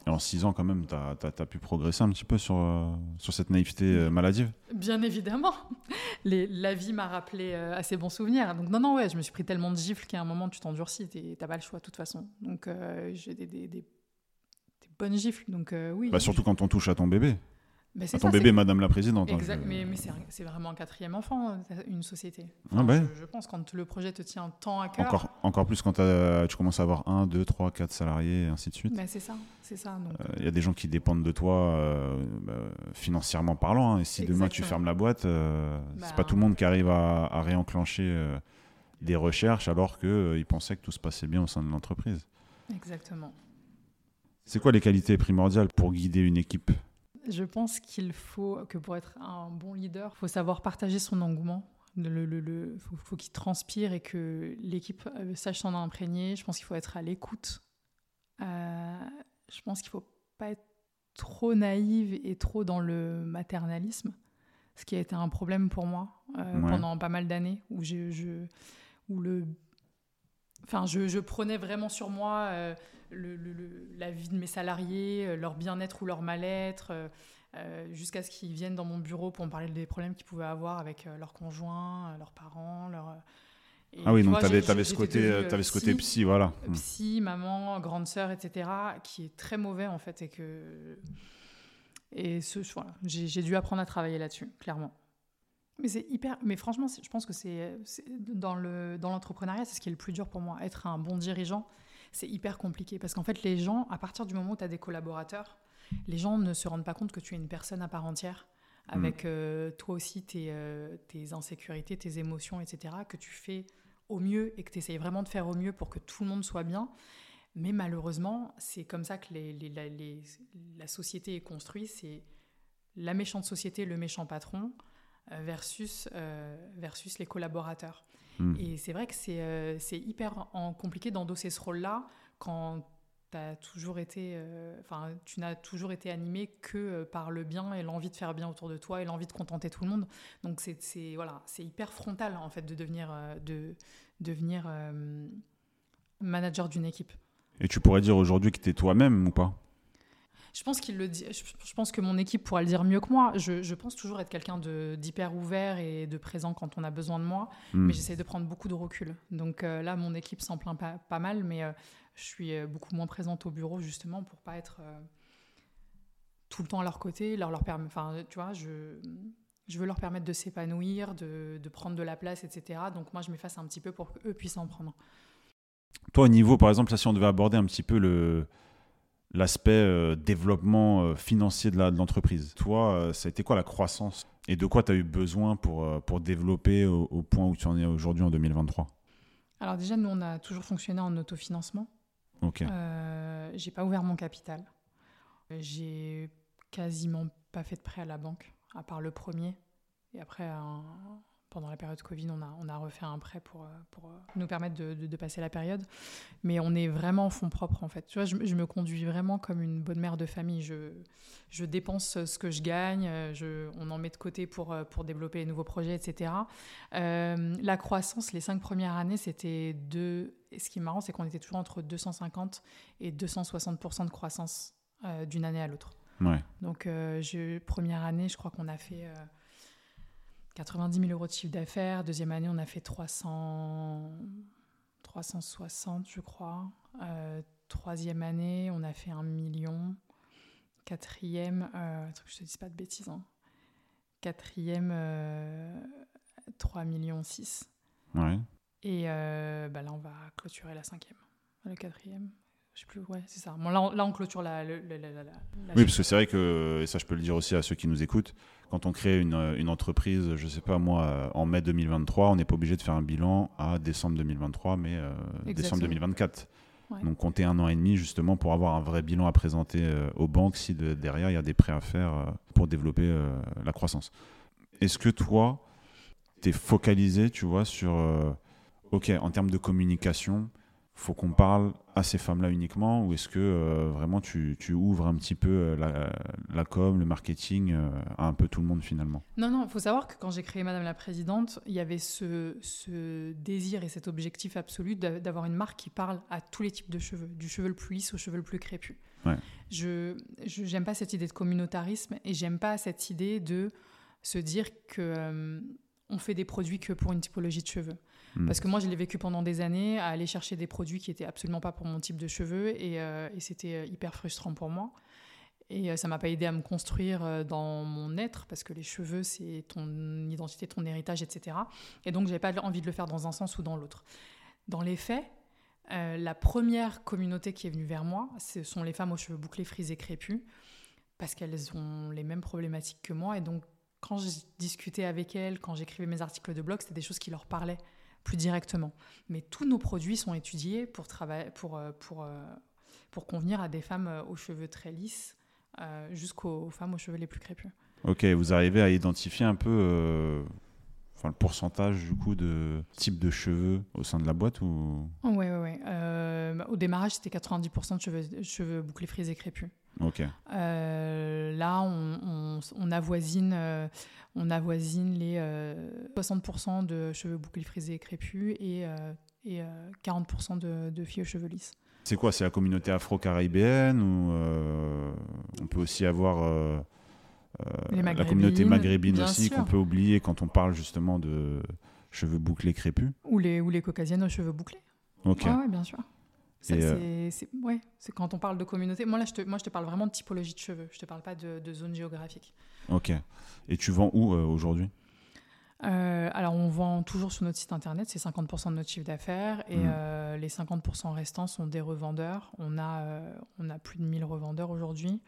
Et en six ans, quand même, tu as, pu progresser un petit peu sur, euh, sur cette naïveté euh, maladive Bien évidemment. Les- la vie m'a rappelé euh, à ces bons souvenirs. Donc non, non, ouais, je me suis pris tellement de gifles qu'à un moment, tu t'endurcis. T'as pas le choix de toute façon. Donc euh, j'ai des, des- des- des bonnes gifles. Donc oui. bah, Surtout quand on touche à ton bébé. Mais c'est À ton ça, bébé, Madame la Présidente. hein, Exact, je- mais, mais c'est vraiment un quatrième enfant, euh, une société. Ah bah je, je pense quand le projet te tient tant à cœur. Encore, encore plus quand tu commences à avoir un, deux, trois, quatre salariés, et ainsi de suite. Mais c'est ça, c'est ça. Donc, Il y a des gens qui dépendent de toi euh, bah, financièrement parlant. hein. et si demain tu fermes la boîte, euh, Bah. c'est pas tout le monde qui arrive à, à réenclencher euh, des recherches alors qu'ils pensaient que tout se passait bien au sein de l'entreprise. exactement. C'est quoi les qualités primordiales pour guider une équipe? Je pense qu'il faut que pour être un bon leader, il faut savoir partager son engouement. Le, le- le- faut, faut qu'il transpire et que l'équipe euh, sache s'en imprégner. Je pense qu'il faut être à l'écoute. Euh, je pense qu'il faut pas être trop naïve et trop dans le maternalisme, ce qui a été un problème pour moi euh, Ouais. pendant pas mal d'années où je, je- où le Enfin, je, je prenais vraiment sur moi euh, le- le- le- la vie de mes salariés, euh, leur bien-être ou leur mal-être, euh, jusqu'à ce qu'ils viennent dans mon bureau pour me parler des problèmes qu'ils pouvaient avoir avec leurs conjoints, leurs parents. Leurs... et Ah oui, donc tu avais, ce côté, ce côté psy, psy, voilà. euh, psy, maman, grande sœur, etc., qui est très mauvais en fait et que et ce voilà, j'ai dû apprendre à travailler là-dessus, clairement. Mais c'est hyper. Mais franchement, je pense que c'est dans le dans l'entrepreneuriat, c'est ce qui est le plus dur pour moi. Être un bon dirigeant, c'est hyper compliqué parce qu'en fait, les gens, à partir du moment où tu as des collaborateurs, les gens ne se rendent pas compte que tu es une personne à part entière avec euh, toi aussi tes, euh, tes insécurités, tes émotions, etc., que tu fais au mieux et que tu essayes vraiment de faire au mieux pour que tout le monde soit bien. Mais malheureusement, c'est comme ça que les- les- la, les- la société est construite. C'est la méchante société, le méchant patron versus, euh, versus les collaborateurs. Mm. Et c'est vrai que c'est euh, c'est hyper en- compliqué d'endosser ce rôle-là quand as toujours été, euh, tu n'as toujours été animé que euh, par le bien et l'envie de faire bien autour de toi et l'envie de contenter tout le monde. Donc c'est voilà, c'est hyper frontal en fait de devenir, euh, de devenir euh, manager d'une équipe. Et tu pourrais dire aujourd'hui que tu es toi-même ou pas? Je pense qu'il le dit. Je, pense que mon équipe pourra le dire mieux que moi. Je, je pense toujours être quelqu'un d'hyper ouvert et de présent quand on a besoin de moi, Hmm. mais j'essaie de prendre beaucoup de recul. Donc euh, là, mon équipe s'en plaint pas, pas mal, mais euh, je suis euh, beaucoup moins présente au bureau justement pour pas être euh, tout le temps à leur côté, leur leur. Enfin, tu vois, je je veux leur permettre de s'épanouir, de, de prendre de la place, etc. Donc moi, je m'efface un petit peu pour qu'eux puissent en prendre. Toi, au niveau, par exemple, là, si on devait aborder un petit peu le l'aspect euh, développement euh, financier de l'entreprise, toi, euh, ça a été quoi la croissance? Et de quoi tu as eu besoin pour, pour développer au, au point où tu en es aujourd'hui en 2023 Alors déjà, nous, on a toujours fonctionné en autofinancement. Ok. J'ai pas ouvert mon capital. J'ai quasiment pas fait de prêt à la banque, à part le premier. Et après, un- pendant la période Covid, on a, on a refait un prêt pour, euh, pour euh, nous permettre de, de- de passer la période. Mais on est vraiment en fonds propres, en fait. Tu vois, je, me- je me conduis vraiment comme une bonne mère de famille. Je, je dépense ce que je gagne, je, on en met de côté pour, euh, pour développer les nouveaux projets, etc. Euh, la croissance, les cinq premières années, c'était deux. Et ce qui est marrant, c'est qu'on était toujours entre 250 et 260% de croissance euh, d'une année à l'autre. Ouais. Donc, euh, je- première année, je crois qu'on a fait 90 000 euros de chiffre d'affaires. Deuxième année, on a fait 300, 360, je crois. Euh, troisième année, on a fait 1 million. Quatrième, euh, que je te dise pas de bêtises. hein. Quatrième, euh, 3 millions 6. Ouais. Et euh, bah là, on va clôturer la cinquième, le quatrième. Je sais plus, ouais, c'est ça. Bon, là, on, là, on clôture la. la, Oui, parce que c'est vrai que, et ça je peux le dire aussi à ceux qui nous écoutent, quand on crée une, une entreprise, je sais pas moi, euh, en mai 2023, on n'est pas obligé de faire un bilan à décembre 2023, mais euh, décembre Exactement. 2024. Ouais. Donc compter un an et demi justement pour avoir un vrai bilan à présenter euh, aux banques si de- derrière il y a des prêts à faire euh, pour développer la croissance. Est-ce que toi, tu es focalisé, tu vois, sur, ok, en termes de communication, faut qu'on parle à ces femmes-là uniquement ou est-ce que euh, vraiment tu, tu ouvres un petit peu euh, la, la com, le marketing euh, à un peu tout le monde finalement? Non, non, il faut savoir que quand j'ai créé Madame la Présidente, il y avait ce, ce désir et cet objectif absolu d'a- d'avoir une marque qui parle à tous les types de cheveux, du cheveu le plus lisse au cheveu le plus crépus. Ouais. Je j'aime pas cette idée de communautarisme et j'aime pas cette idée de se dire que on fait des produits que pour une typologie de cheveux. Hmm. Parce que moi, je l'ai vécu pendant des années à aller chercher des produits qui étaient absolument pas pour mon type de cheveux et, euh, c'était euh, hyper frustrant pour moi. Et euh, ça m'a pas aidé à me construire dans mon être parce que les cheveux, c'est ton identité, ton héritage, etc. Et donc, j'avais pas envie de le faire dans un sens ou dans l'autre. Dans les faits, la première communauté qui est venue vers moi, ce sont les femmes aux cheveux bouclés, frisés, crépus, parce qu'elles ont les mêmes problématiques que moi. Et donc, quand je discutais avec elles, quand j'écrivais mes articles de blog, c'était des choses qui leur parlaient plus directement. Mais tous nos produits sont étudiés pour, travailler, pour, euh, pour, euh, pour convenir à des femmes euh, aux cheveux très lisses euh, jusqu'aux femmes aux cheveux les plus crépus. Ok, vous arrivez à identifier un peu euh, enfin, le pourcentage du coup de type de cheveux au sein de la boîte ou? Oui, oui, oui. Euh, au démarrage, c'était 90% de cheveux, cheveux bouclés, frisés, crépus. Ok, Euh, là, on, on- on avoisine, euh, on avoisine les euh, 60% de cheveux bouclés, frisés, crépus et, euh, et euh, 40% de, de filles aux cheveux lisses. c'est quoi C'est la communauté afro-caribéenne ou euh, on peut aussi avoir euh, euh, la communauté maghrébine aussi qu'on peut oublier quand on parle justement de cheveux bouclés crépus? Ou les, ou les caucasiennes aux cheveux bouclés. Ok, Ouais, ouais, bien sûr. Euh, c'est- ouais, quand on parle de communauté. Moi, là, je te, moi, je te parle vraiment de typologie de cheveux. Je te parle pas de, de zone géographique. ok. Et tu vends où euh, aujourd'hui? Euh, alors, on vend toujours sur notre site internet, c'est 50% de notre chiffre d'affaires, et Mhm. euh, les 50% restants sont des revendeurs. On a, euh, on a plus de 1000 revendeurs aujourd'hui,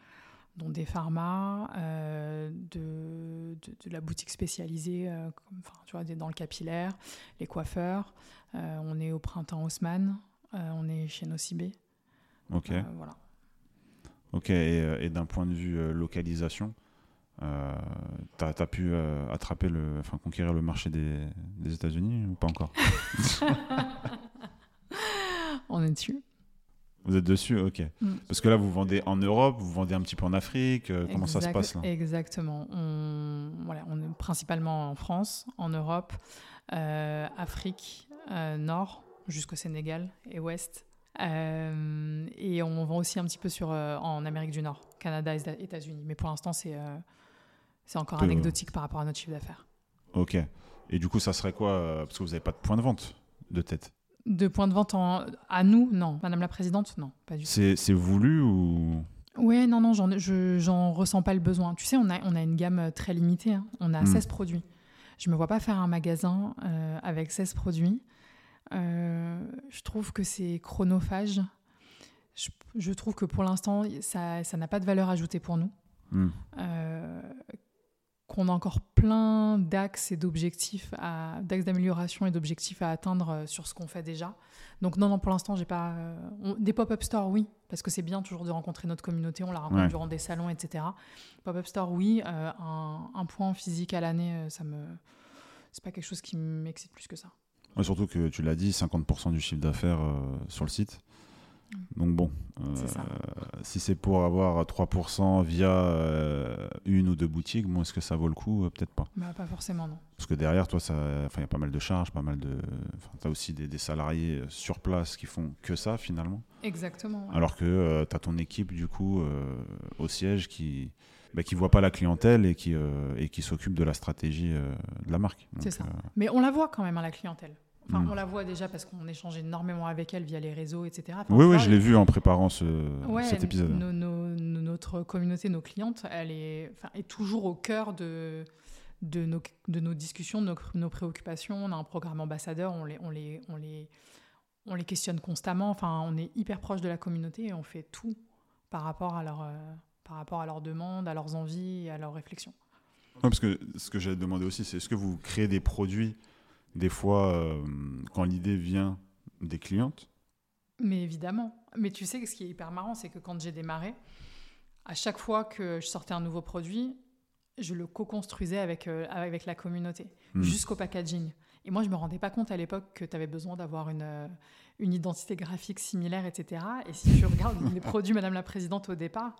dont des pharma, de, de, de la boutique spécialisée, comme, tu vois, des- dans le capillaire, les coiffeurs. On est au printemps Haussmann, on est chez Nocibé. Ok, Euh, voilà. ok. Et, euh, et d'un point de vue euh, localisation, euh, t'as as pu euh, attraper le, enfin conquérir le marché des, des États-Unis ou pas encore On est dessus. Vous êtes dessus, ok. Mm. Parce que là, vous vendez en Europe, vous vendez un petit peu en Afrique. euh, comment ça se passe là? Exactement. On, voilà, on est principalement en France, en Europe, euh, Afrique, euh, Nord, jusqu'au Sénégal et Ouest. Euh, et on vend aussi un petit peu sur, euh, en Amérique du Nord, Canada et Éta- États-Unis. Mais pour l'instant, c'est euh, c'est encore Peu, anecdotique par rapport à notre chiffre d'affaires. Ok. Et du coup, ça serait quoi euh, Parce que vous n'avez pas de point de vente de tête? De points de vente en- à nous, non. Madame la Présidente, non, pas du tout. C'est c'est voulu ou? Ouais, non, non, j'en, je, j'en ressens pas le besoin. Tu sais, on a, on a une gamme très limitée. hein. On a Mm. 16 produits. Je me vois pas faire un magasin euh, avec 16 produits. Euh, je trouve que c'est chronophage. Je, je trouve que pour l'instant, ça ça n'a pas de valeur ajoutée pour nous. Hmm. Euh, qu'on a encore plein d'axes et d'objectifs, d'axes d'amélioration et d'objectifs à atteindre euh, sur ce qu'on fait déjà. Donc non, non, pour l'instant, j'ai pas... on- des pop-up stores, oui, parce que c'est bien toujours de rencontrer notre communauté, on la rencontre Ouais. durant des salons, etc. Pop-up store, oui, euh, un, un point physique à l'année, ça me... C'est pas quelque chose qui m'excite plus que ça. Ouais, Surtout que tu l'as dit, 50% du chiffre d'affaires euh, sur le site. Donc bon, euh, si c'est pour avoir 3% via euh, une ou deux boutiques, bon, est-ce que ça vaut le coup? Euh, Peut-être pas. Bah, pas forcément, non. Parce que derrière, toi, il y a pas mal de charges, pas mal de. Tu as aussi des, des salariés sur place qui font que ça finalement. Exactement. ouais. Alors que tu as ton équipe, du coup, euh, au siège qui bah, qui voit pas la clientèle et qui, euh, et qui s'occupe de la stratégie euh, de la marque. C'est ça. euh, Mais on la voit quand même à la clientèle. Enfin, Mm. on la voit déjà parce qu'on échange énormément avec elle via les réseaux, etc. Enfin, Oui, oui, je l'ai vu en préparant ce, Ouais, cet épisode. no- no- no- notre communauté, nos clientes, elle est, enfin, est toujours au cœur de, de, nos, de nos discussions, de nos, préoccupations. On a un programme ambassadeur, on les, on les, on les, on les questionne constamment. Enfin, on est hyper proche de la communauté et on fait tout par rapport à, leur, euh, par rapport à leurs demandes, à leurs envies, à leurs réflexions. parce que ce que j'allais demander aussi, c'est est-ce que vous créez des produits, des fois, euh, quand l'idée vient des clientes Mais évidemment. Mais tu sais que ce qui est hyper marrant, c'est que quand j'ai démarré, à chaque fois que je sortais un nouveau produit, je le co-construisais avec, euh, avec la communauté, hmm. jusqu'au packaging. Et moi, je me rendais pas compte à l'époque que tu avais besoin d'avoir une, euh, une identité graphique similaire, etc. Et si tu regardes les produits Madame la Présidente au départ,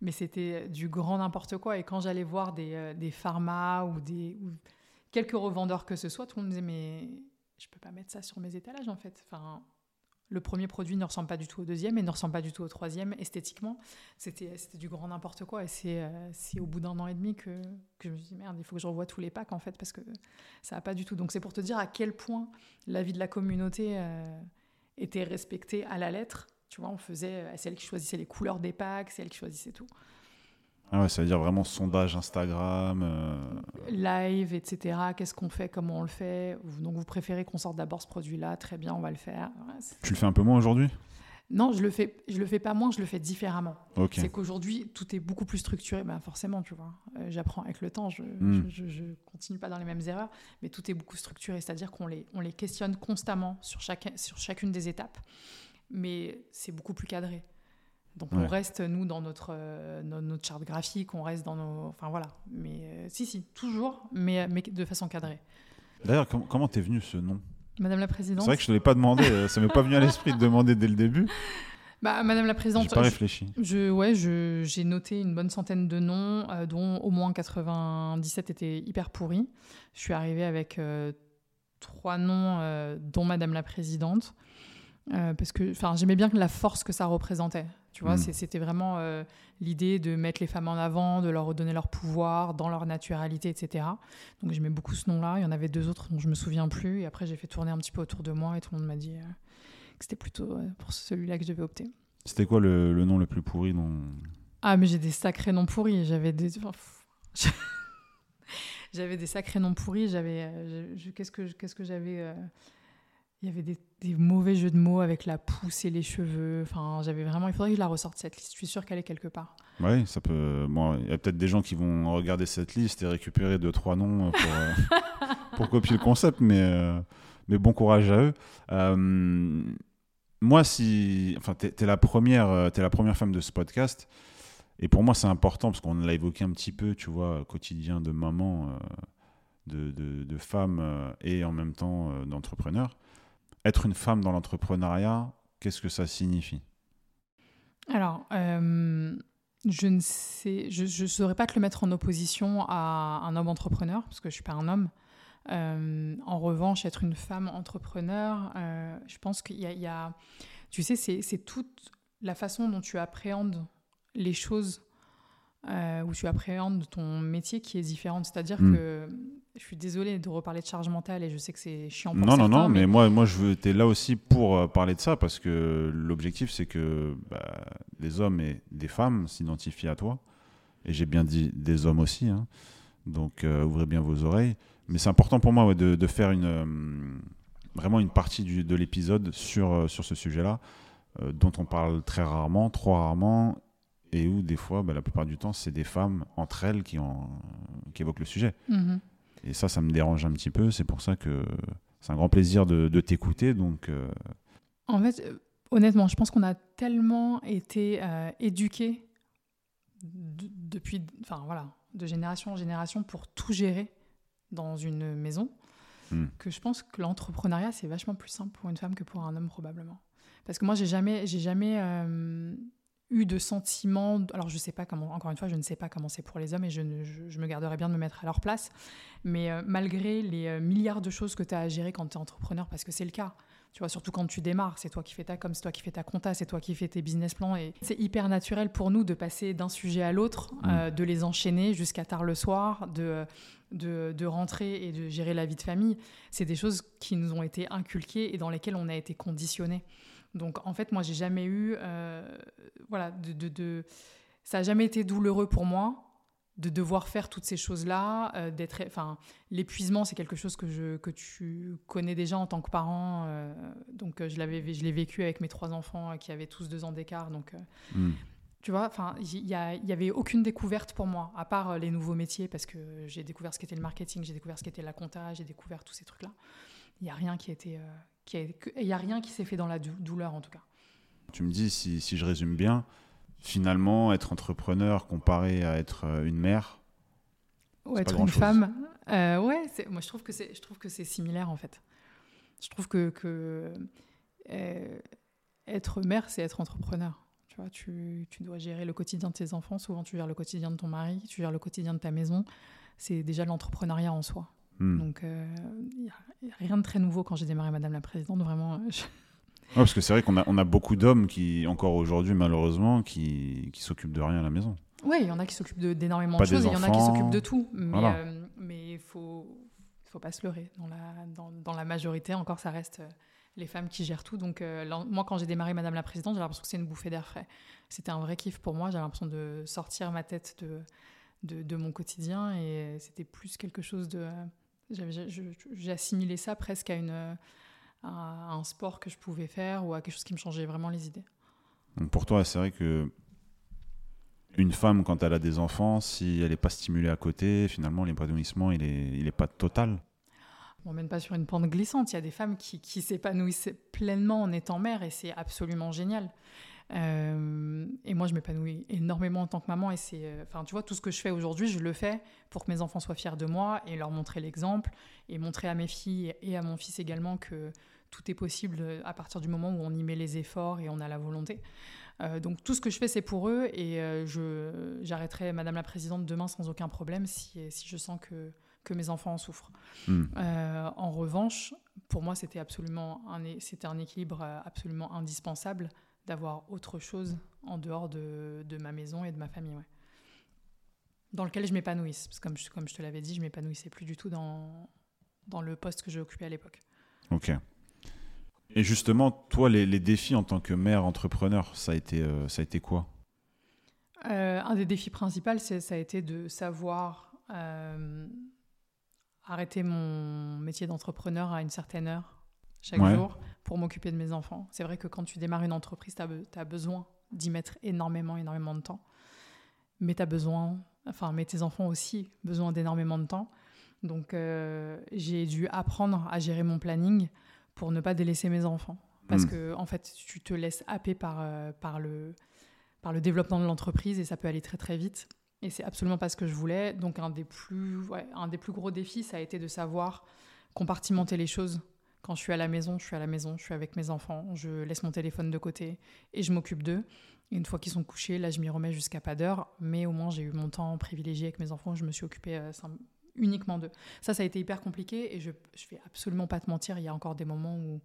mais c'était du grand n'importe quoi. Et quand j'allais voir des, des pharma ou, des, ou quelques revendeurs que ce soit, tout le monde me disait, mais je peux pas mettre ça sur mes étalages, en fait. Enfin, le premier produit ne ressemble pas du tout au deuxième et ne ressemble pas du tout au troisième esthétiquement. C'était du grand n'importe quoi. Et euh, c'est au bout d'un an et demi que, que, je me suis dit, merde, il faut que je revoie tous les packs en fait, parce que ça n'a pas du tout. Donc c'est pour te dire à quel point la vie de la communauté euh, était respectée à la lettre. Tu vois, on faisait, euh, c'est elle qui choisissait les couleurs des packs, c'est elle qui choisissait tout. Ah ouais, ça veut dire vraiment sondage Instagram. Euh, Live, etc. Qu'est-ce qu'on fait, comment on le fait? Donc vous préférez qu'on sorte d'abord ce produit-là, très bien, on va le faire. tu le fais un peu moins aujourd'hui? Non, je le fais, je le fais pas moins, je le fais différemment. C'est qu'aujourd'hui tout est beaucoup plus structuré. Ben forcément, tu vois, euh, j'apprends avec le temps, je, hmm. je, continue pas dans les mêmes erreurs, mais tout est beaucoup structuré, c'est-à-dire qu'on les, on les questionne constamment sur, chaque, sur chacune des étapes, mais c'est beaucoup plus cadré. Donc on reste, nous, dans notre, euh, notre charte graphique, on reste dans nos... Enfin voilà. Mais euh, si, si, toujours, mais, mais de façon cadrée. D'ailleurs, comment t'es venu ce nom? Madame la Présidente C'est vrai que je ne l'ai pas demandé, euh, ça m'est pas venu à l'esprit de demander dès le début. Bah, Madame la Présidente... J'ai pas réfléchi. Je, ouais, j'ai noté une bonne centaine de noms, dont au moins 97 étaient hyper pourris. Je suis arrivée avec trois noms, dont Madame la Présidente. parce que j'aimais bien la force que ça représentait. Tu vois, mm. c'était vraiment euh, l'idée de mettre les femmes en avant, de leur redonner leur pouvoir dans leur naturalité, etc. Donc j'aimais beaucoup ce nom-là. Il y en avait deux autres dont je me souviens plus. Et après, j'ai fait tourner un petit peu autour de moi et tout le monde m'a dit euh, que c'était plutôt euh, pour celui-là que je devais opter. C'était quoi le, nom le plus pourri dont... Ah, mais j'ai des sacrés noms pourris. J'avais des. j'avais des sacrés noms pourris. J'avais. Qu'est-ce que, qu'est-ce que j'avais il y avait des, mauvais jeux de mots avec la pousse et les cheveux. Enfin, j'avais vraiment. Il faudrait que je la ressorte cette liste. Je suis sûre qu'elle est quelque part. Oui, ça peut. Bon, il y a peut-être des gens qui vont regarder cette liste et récupérer deux trois noms pour, euh, pour copier le concept, mais euh, mais bon courage à eux. Euh, moi, si, enfin, t'es es la première, es la première femme de ce podcast, et pour moi, c'est important parce qu'on l'a évoqué un petit peu, tu vois, quotidien de maman, de, de, de femme et en même temps d'entrepreneur être une femme dans l'entrepreneuriat, qu'est-ce que ça signifie? Alors, euh, je ne saurais pas te le mettre en opposition à un homme entrepreneur, parce que je ne suis pas un homme. Euh, en revanche, être une femme entrepreneur, euh, je pense qu'il y, y, a... Tu sais, c'est toute la façon dont tu appréhendes les choses, où tu appréhendes ton métier qui est différente. C'est-à-dire hmm. que je suis désolée de reparler de charge mentale et je sais que c'est chiant pour Non, non, non, mais, moi, moi je veux, es là aussi pour euh, parler de ça parce que l'objectif, c'est que bah, les hommes et des femmes s'identifient à toi. Et j'ai bien dit des hommes aussi. Hein. Donc, euh, ouvrez bien vos oreilles. Mais c'est important pour moi de, de, faire une, euh, vraiment une partie du, de l'épisode sur, sur ce sujet-là, dont on parle très rarement, trop rarement, et où des fois, bah, la plupart du temps, c'est des femmes entre elles qui, en, qui évoquent le sujet. Mm-hmm. Et ça, ça me dérange un petit peu. C'est pour ça que c'est un grand plaisir de, t'écouter. Donc, euh, En fait, euh, honnêtement, je pense qu'on a tellement été euh, éduqués depuis, enfin voilà, de génération en génération pour tout gérer dans une maison, hmm. que je pense que l'entrepreneuriat c'est vachement plus simple pour une femme que pour un homme probablement. Parce que moi, j'ai jamais, j'ai jamais eu de sentiments. Alors, je sais pas comment, encore une fois, je ne sais pas comment c'est pour les hommes et je, je, me garderais bien de me mettre à leur place. Mais euh, malgré les euh, milliards de choses que tu as à gérer quand tu es entrepreneur, parce que c'est le cas, tu vois, surtout quand tu démarres, c'est toi qui fais ta com, c'est toi qui fais ta compta, c'est toi qui fais tes business plans. Et c'est hyper naturel pour nous de passer d'un sujet à l'autre, mmh. euh, de les enchaîner jusqu'à tard le soir, de, de, de, rentrer et de gérer la vie de famille. C'est des choses qui nous ont été inculquées et dans lesquelles on a été conditionnés. Donc en fait, moi, j'ai jamais eu, euh, voilà, de, ça n'a jamais été douloureux pour moi, de devoir faire toutes ces choses-là, euh, d'être, enfin, l'épuisement, c'est quelque chose que je que tu connais déjà en tant que parent. euh, donc, je l'avais, je l'ai vécu avec mes trois enfants qui avaient tous deux ans d'écart. Donc, Hmm. tu vois, enfin, il y, a- il y avait aucune découverte pour moi, à part les nouveaux métiers, parce que j'ai découvert ce qu'était le marketing, j'ai découvert ce qu'était la compta, j'ai découvert tous ces trucs-là. Il y a rien qui était, euh, il y a rien qui s'est fait dans la dou- douleur en tout cas. Tu me dis, si, si je résume bien, finalement, être entrepreneur comparé à être euh, une mère, Ou être une femme, euh, ouais, moi je trouve que c'est, je trouve que c'est similaire en fait. Je trouve que, que euh, être mère, c'est être entrepreneur. Tu vois, tu, tu dois gérer le quotidien de tes enfants. Souvent, tu gères le quotidien de ton mari, tu gères le quotidien de ta maison. C'est déjà l'entrepreneuriat en soi. Hmm. Donc, euh, il n'y a, rien de très nouveau quand j'ai démarré Madame la Présidente. Vraiment, euh, je- Ouais, parce que c'est vrai qu'on a, on a beaucoup d'hommes qui, encore aujourd'hui, malheureusement, qui, qui s'occupent de rien à la maison. Ouais, il y en a qui s'occupent de- d'énormément Pas de choses il y en a qui s'occupent de tout. Mais Voilà. euh, il faut, faut pas se leurrer. Dans la, dans, dans la majorité, encore, ça reste euh, les femmes qui gèrent tout. Donc, euh, là, moi, quand j'ai démarré Madame la Présidente, j'ai l'impression que c'est une bouffée d'air frais. C'était un vrai kiff pour moi. J'ai l'impression de sortir ma tête de, de, de mon quotidien et c'était plus quelque chose de. Assimilé ça presque à, une, euh, à un sport que je pouvais faire ou à quelque chose qui me changeait vraiment les idées. Donc pour toi, c'est vrai que une femme, quand elle a des enfants, si elle n'est pas stimulée à côté, finalement, l'épanouissement, il n'est il est pas total. On mène pas sur une pente glissante. Il y a des femmes qui, qui s'épanouissent pleinement en étant mère et c'est absolument génial. Euh, et moi, je m'épanouis énormément en tant que maman. Et c'est, euh, enfin, tu vois, tout ce que je fais aujourd'hui, je le fais pour que mes enfants soient fiers de moi et leur montrer l'exemple et montrer à mes filles et à mon fils également que tout est possible à partir du moment où on y met les efforts et on a la volonté. Euh, donc tout ce que je fais, c'est pour eux et je, j'arrêterai Madame la Présidente demain sans aucun problème si, si je sens que, que mes enfants en souffrent. Hmm. Euh, en revanche, pour moi, c'était absolument un, c'était un équilibre absolument indispensable d'avoir autre chose en dehors de, de ma maison et de ma famille, ouais. dans lequel je m'épanouisse. Parce que comme je, comme je te l'avais dit, je m'épanouissais plus du tout dans, dans le poste que j'ai occupé à l'époque. Ok. Et justement, toi, les, les défis en tant que mère entrepreneur, ça a été, euh, ça a été quoi? Euh, un des défis principaux, c'est- ça a été de savoir euh, arrêter mon métier d'entrepreneur à une certaine heure chaque Ouais. jour pour m'occuper de mes enfants. C'est vrai que quand tu démarres une entreprise, tu as, besoin d'y mettre énormément, énormément de temps. Mais tu as besoin, enfin, mais tes enfants aussi besoin d'énormément de temps. Donc, euh, j'ai dû apprendre à gérer mon planning pour ne pas délaisser mes enfants. Parce Hmm. que, en fait, tu te laisses happer par, euh, par, le, par le développement de l'entreprise et ça peut aller très, très vite. Et c'est absolument pas ce que je voulais. Donc, un des plus, ouais, un des plus gros défis, ça a été de savoir compartimenter les choses. Quand je suis à la maison, je suis à la maison, je suis avec mes enfants, je laisse mon téléphone de côté et je m'occupe d'eux. Une fois qu'ils sont couchés, là, je m'y remets jusqu'à pas d'heure. Mais au moins, j'ai eu mon temps privilégié avec mes enfants. Je me suis occupée euh, uniquement d'eux. Ça, ça a été hyper compliqué et je je vais absolument pas te mentir. Il y a encore des moments où,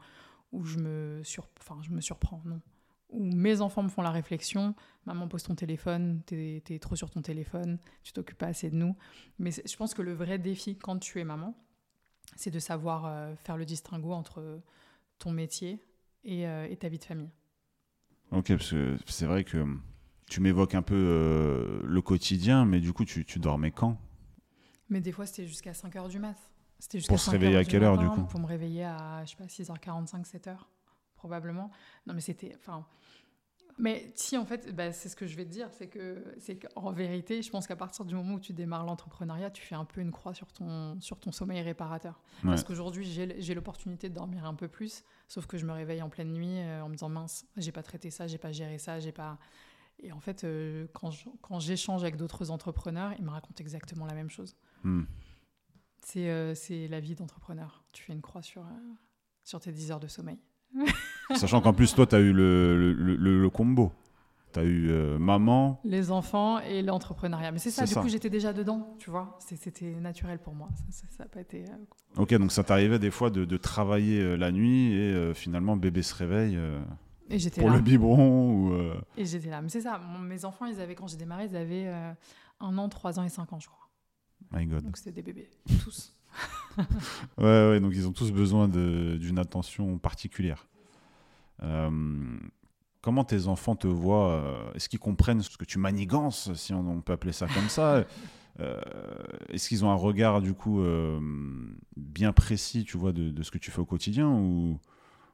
où je, me sur, enfin, je me surprends, non. Où mes enfants me font la réflexion Maman, pose ton téléphone, t'es es trop sur ton téléphone, tu t'occupes pas assez de nous. Mais je pense que le vrai défi quand tu es maman, c'est de savoir euh, faire le distinguo entre ton métier et, euh, et ta vie de famille. Ok, parce que c'est vrai que tu m'évoques un peu euh, le quotidien, mais du coup, tu, tu dormais quand? Mais des fois, c'était jusqu'à 5 h du mat. C'était jusqu'à Pour se 5 réveiller à quelle heure, du coup? Pour me réveiller à, je sais pas, 6h45, 7h, probablement. Non, mais c'était. Enfin. Mais si, en fait, bah, c'est ce que je vais te dire, c'est que, c'est qu'en vérité, je pense qu'à partir du moment où tu démarres l'entrepreneuriat, tu fais un peu une croix sur ton, sur ton sommeil réparateur. Ouais. Parce qu'aujourd'hui, j'ai j'ai l'opportunité de dormir un peu plus, sauf que je me réveille en pleine nuit euh, en me disant mince, j'ai pas traité ça, j'ai pas géré ça, j'ai pas. Et en fait, euh, quand j'échange avec d'autres entrepreneurs, ils me racontent exactement la même chose. Hmm. C'est euh, c'est la vie d'entrepreneur. Tu fais une croix sur, euh, sur tes 10 heures de sommeil. Sachant qu'en plus, toi, tu as eu le, le, le- le combo. Tu as eu euh, maman. Les enfants et l'entrepreneuriat. Mais c'est ça, du ça. coup, j'étais déjà dedans, tu vois. C'était naturel pour moi. Ça- Ça ça a pas été. euh, Ok, donc ça t'arrivait des fois de, de travailler euh, la nuit et finalement bébé se réveille Et j'étais pour là. le biberon ou. Et j'étais là. Mais c'est ça. mon- mes enfants, ils avaient, quand j'ai démarré, ils avaient un an, trois ans et cinq ans, je crois. My God. Donc c'était des bébés, tous. Ouais, ouais, donc ils ont tous besoin d'une attention particulière. Euh, comment tes enfants te voient euh, Est-ce qu'ils comprennent ce que tu manigances, si on, peut appeler ça comme ça Est-ce qu'ils ont un regard du coup bien précis, tu vois, de, ce que tu fais au quotidien ou,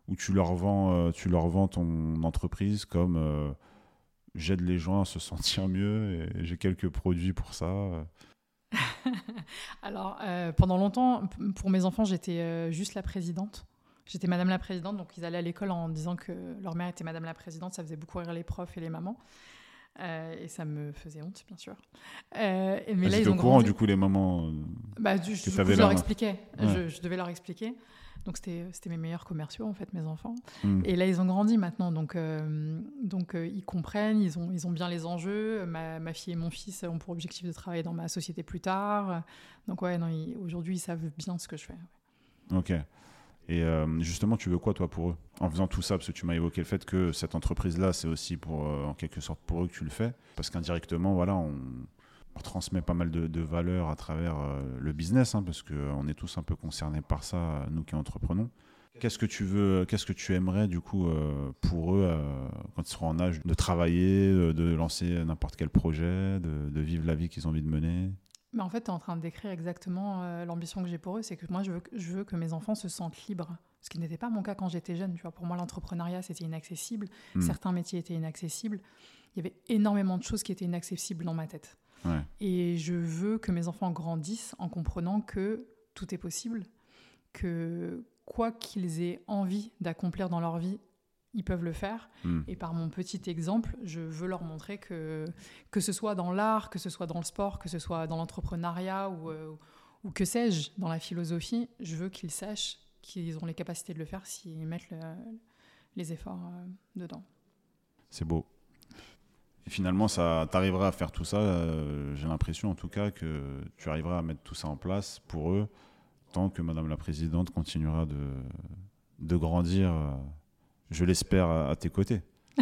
ou tu leur vends, tu leur vends ton entreprise comme j'aide les gens à se sentir mieux et j'ai quelques produits pour ça. Alors, pendant longtemps, pour mes enfants, j'étais juste la présidente. J'étais Madame la Présidente, donc ils allaient à l'école en disant que leur mère était Madame la Présidente. Ça faisait beaucoup rire les profs et les mamans. Euh, et ça me faisait honte, bien sûr. Euh, mais là, ils ont au courant, du coup, les mamans. Euh, bah, je, je leur expliquais. Je, devais leur expliquer. Donc, c'était mes meilleurs commerciaux, en fait, mes enfants. Hmm. Et là, ils ont grandi maintenant. Donc, euh, donc ils comprennent, ils ont, ils ont bien les enjeux. Ma, ma, fille et mon fils ont pour objectif de travailler dans ma société plus tard. Donc, ouais, aujourd'hui, ils savent bien ce que je fais. Ok. Et euh, justement, tu veux quoi, toi, pour eux? En faisant tout ça, parce que tu m'as évoqué le fait que cette entreprise-là, c'est aussi pour, euh, en quelque sorte pour eux que tu le fais. Parce qu'indirectement, voilà, on, transmet pas mal de, valeurs à travers euh, le business, hein, parce qu'on est tous un peu concernés par ça, nous qui entreprenons. Qu'est-ce que tu veux, qu'est-ce que tu aimerais, du coup, pour eux, quand ils seront en âge de travailler, de lancer n'importe quel projet, de, de vivre la vie qu'ils ont envie de mener? Mais en fait, tu es en train de décrire exactement euh, l'ambition que j'ai pour eux. C'est que moi, je veux, je veux, que mes enfants se sentent libres. Ce qui n'était pas mon cas quand j'étais jeune. Tu vois, pour moi, l'entrepreneuriat, c'était inaccessible. Hmm. Certains métiers étaient inaccessibles. Il y avait énormément de choses qui étaient inaccessibles dans ma tête. Et je veux que mes enfants grandissent en comprenant que tout est possible, que quoi qu'ils aient envie d'accomplir dans leur vie, ils peuvent le faire. Hmm. Et par mon petit exemple, je veux leur montrer que, que ce soit dans l'art, que ce soit dans le sport, que ce soit dans l'entrepreneuriat ou, euh, ou que sais-je, dans la philosophie, je veux qu'ils sachent qu'ils ont les capacités de le faire s'ils mettent les efforts euh, dedans. C'est beau. Et finalement, ça t'arriveras à faire tout ça. Euh, j'ai l'impression, en tout cas, que tu arriveras à mettre tout ça en place pour eux, tant que Madame la Présidente continuera de, de grandir je l'espère, à, tes côtés.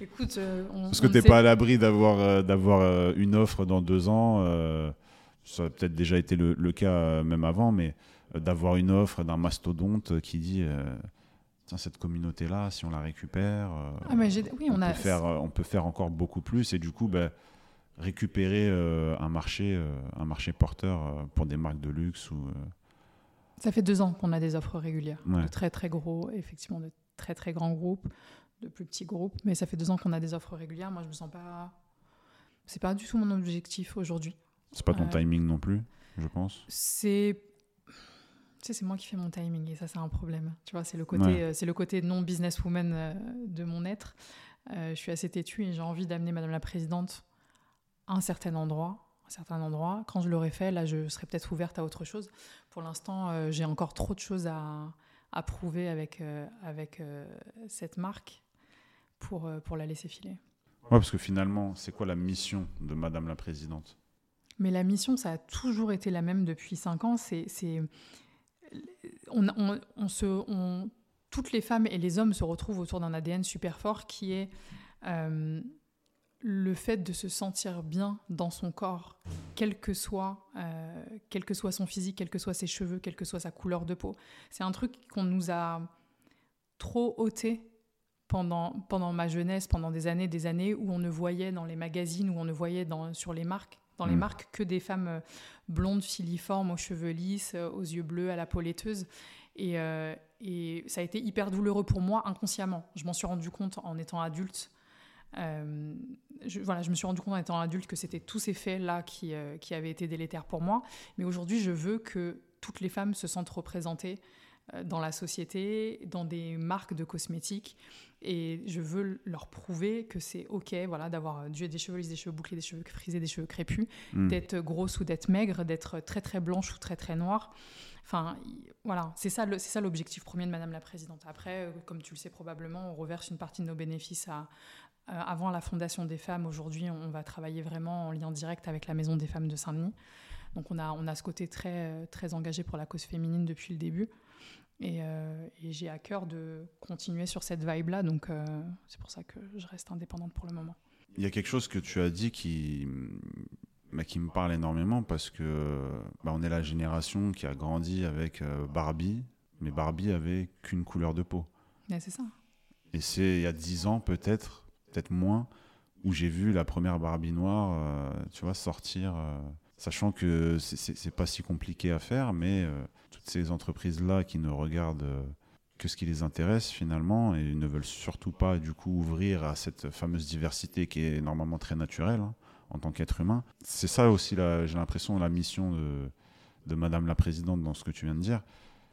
Écoute, euh, Parce que tu n'es pas à l'abri d'avoir euh, d'avoir euh, une offre dans deux ans. ça a peut-être déjà été le, cas même avant, mais d'avoir une offre d'un mastodonte qui dit tiens, cette communauté-là, si on la récupère, ah, oui, on, peut faire, on peut faire encore beaucoup plus. Et du coup, ben, récupérer un, marché, un marché porteur pour des marques de luxe ou ça fait deux ans qu'on a des offres régulières, de très très gros, effectivement, de très très grands groupes, de plus petits groupes, mais ça fait deux ans qu'on a des offres régulières. Moi, je me sens pas. C'est pas du tout mon objectif aujourd'hui. C'est pas ton euh, timing non plus, je pense. C'est. Tu sais, c'est moi qui fais mon timing et ça, c'est un problème. Tu vois, c'est le côté, euh, c'est le côté non businesswoman euh, de mon être. je suis assez têtue et j'ai envie d'amener Madame la Présidente à un certain endroit certains endroits. Quand je l'aurai fait, là, je serai peut-être ouverte à autre chose. Pour l'instant, euh, j'ai encore trop de choses à, à prouver avec, euh, avec euh, cette marque pour, pour la laisser filer. Ouais, parce que finalement, c'est quoi la mission de Madame la Présidente? Mais la mission, ça a toujours été la même depuis cinq ans. C'est, on, on, on, se, on, toutes les femmes et les hommes se retrouvent autour d'un ADN super fort qui est le fait de se sentir bien dans son corps, quel que soit, euh, quel que soit son physique, quels que soient ses cheveux, quelle que soit sa couleur de peau, c'est un truc qu'on nous a trop ôté pendant, pendant ma jeunesse, pendant des années, des années où on ne voyait dans les magazines, où on ne voyait dans, sur les marques, dans les mm. marques que des femmes euh, blondes, filiformes, aux cheveux lisses, euh, aux yeux bleus, à la peau laiteuse. Et, et ça a été hyper douloureux pour moi inconsciemment. Je m'en suis rendu compte en étant adulte euh, je, voilà, je me suis rendu compte en étant adulte que c'était tous ces faits-là qui, euh, qui avaient été délétères pour moi. Mais aujourd'hui, je veux que toutes les femmes se sentent représentées euh, dans la société, dans des marques de cosmétiques. Et je veux leur prouver que c'est OK voilà, d'avoir des cheveux lisses, des cheveux bouclés, des cheveux frisés, des cheveux crépus, hmm. d'être grosse ou d'être maigre, d'être très très blanche ou très très noire. Enfin, voilà, c'est ça, c'est ça l'objectif premier de Madame la Présidente. Après, comme tu le sais probablement, on reverse une partie de nos bénéfices à, avant la Fondation des femmes, aujourd'hui, on va travailler vraiment en lien direct avec la Maison des femmes de Saint-Denis. Donc on a, on a ce côté très, très engagé pour la cause féminine depuis le début. Et, euh, j'ai à cœur de continuer sur cette vibe-là. Donc euh, c'est pour ça que je reste indépendante pour le moment. Il y a quelque chose que tu as dit qui, bah, qui me parle énormément parce que bah, on est la génération qui a grandi avec Barbie, mais Barbie avait qu'une couleur de peau. c'est ça. Et c'est il y a dix ans peut-être peut-être moins, où j'ai vu la première Barbie noire, euh, tu vois, sortir, euh, sachant que c'est- pas si compliqué à faire, mais euh, toutes ces entreprises-là qui ne regardent que ce qui les intéresse finalement et ne veulent surtout pas du coup ouvrir à cette fameuse diversité qui est normalement très naturelle hein, en tant qu'être humain. C'est ça aussi, j'ai l'impression, la mission de, Madame la Présidente dans ce que tu viens de dire.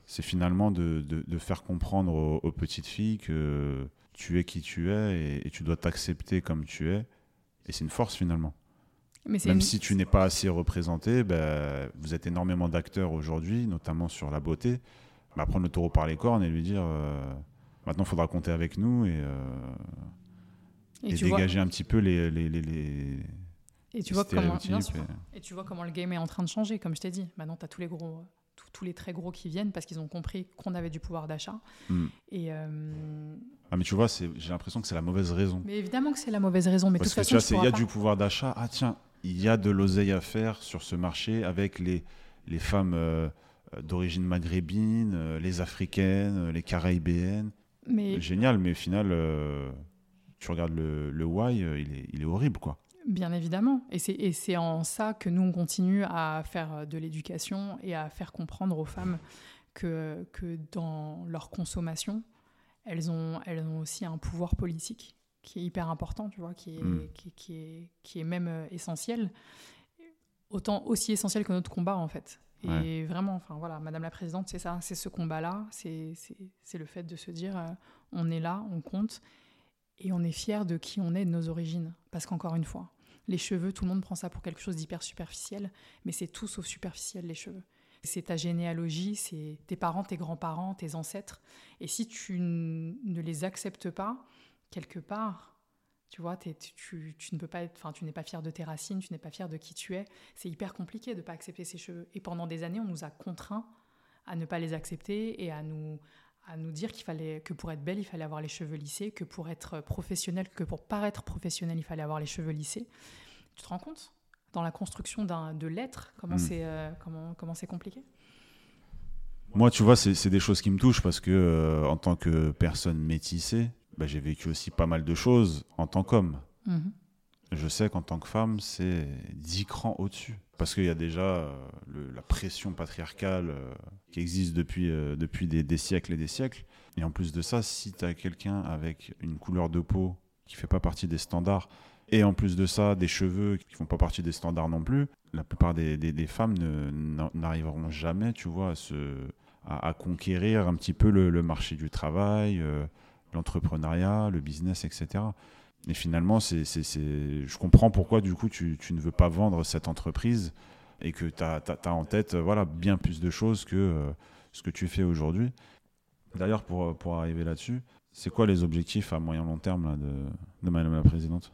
C'est finalement de, faire comprendre aux petites filles que tu es qui tu es et, et tu dois t'accepter comme tu es. Et c'est une force finalement. Mais Même une- si tu n'es pas assez représenté, ben, vous êtes énormément d'acteurs aujourd'hui, notamment sur la beauté. Bah, prendre le taureau par les cornes et lui dire euh, maintenant il faudra compter avec nous et, euh, et et tu vois, dégager un petit peu les, les, les, les- et tu vois comment, Et tu vois comment le game est en train de changer, comme je t'ai dit. Maintenant, tu as tous les gros, tous- les très gros qui viennent parce qu'ils ont compris qu'on avait du pouvoir d'achat. Hmm. Et euh, Ah, mais tu vois, j'ai l'impression que c'est la mauvaise raison. mais évidemment que c'est la mauvaise raison. Mais Parce toute que façon, tu vois, il y a pas- du pouvoir d'achat. Ah tiens, il y a de l'oseille à faire sur ce marché avec les, les femmes euh, euh, d'origine maghrébine, les africaines, les caribéennes. Mais Génial, mais au final, euh, tu regardes le, le why, il, est, il est horrible, quoi. Bien évidemment. Et c'est, en ça que nous, on continue à faire euh, de l'éducation et à faire comprendre aux femmes que, que dans leur consommation, elles ont, elles ont aussi un pouvoir politique qui est hyper important, tu vois, qui est, Mm. qui, qui est, qui est même euh, essentiel. Autant aussi essentiel que notre combat, en fait. Et Ouais. vraiment, enfin voilà, Madame la Présidente, c'est ça, c'est ce combat-là, c'est le fait de se dire, euh, on est là, on compte, et on est fier de qui on est, de nos origines. Parce qu'encore une fois, les cheveux, tout le monde prend ça pour quelque chose d'hyper superficiel, mais c'est tout sauf superficiel, les cheveux. C'est ta généalogie, c'est tes parents, tes grands-parents, tes ancêtres. Et si tu ne les acceptes pas, quelque part, tu vois, tu, ne peux pas être, tu n'es pas fier de tes racines, tu n'es pas fier de qui tu es. C'est hyper compliqué de ne pas accepter ces cheveux. Et pendant des années, on nous a contraints à ne pas les accepter et à nous, à nous dire qu'il fallait que pour être belle, il fallait avoir les cheveux lissés, que pour être professionnel, que pour paraître professionnel, il fallait avoir les cheveux lissés. Tu te rends compte? Dans la construction d'un de l'être comment Mm. c'est euh, comment comment c'est compliqué? Moi, tu vois, c'est des choses qui me touchent parce que, euh, en tant que personne métissée, bah, j'ai vécu aussi pas mal de choses en tant qu'homme. Mhm. Je sais qu'en tant que femme, c'est 10 crans au-dessus. Parce qu'il y a déjà euh, la pression patriarcale euh, qui existe depuis, euh, depuis des, siècles et des siècles. Et en plus de ça, si tu as quelqu'un avec une couleur de peau qui fait pas partie des standards, et en plus de ça, des cheveux qui font pas partie des standards non plus, la plupart des, femmes n'arriveront jamais, tu vois, à, conquérir un petit peu le, marché du travail, l'entrepreneuriat, le business, etc. Et finalement, c'est, c'est- c'est- je comprends pourquoi du coup tu, tu ne veux pas vendre cette entreprise et que tu as, en tête euh, voilà, bien plus de choses que euh, ce que tu fais aujourd'hui. D'ailleurs, pour, pour arriver là-dessus, c'est quoi les objectifs à moyen long terme là, de, de Madame la Présidente?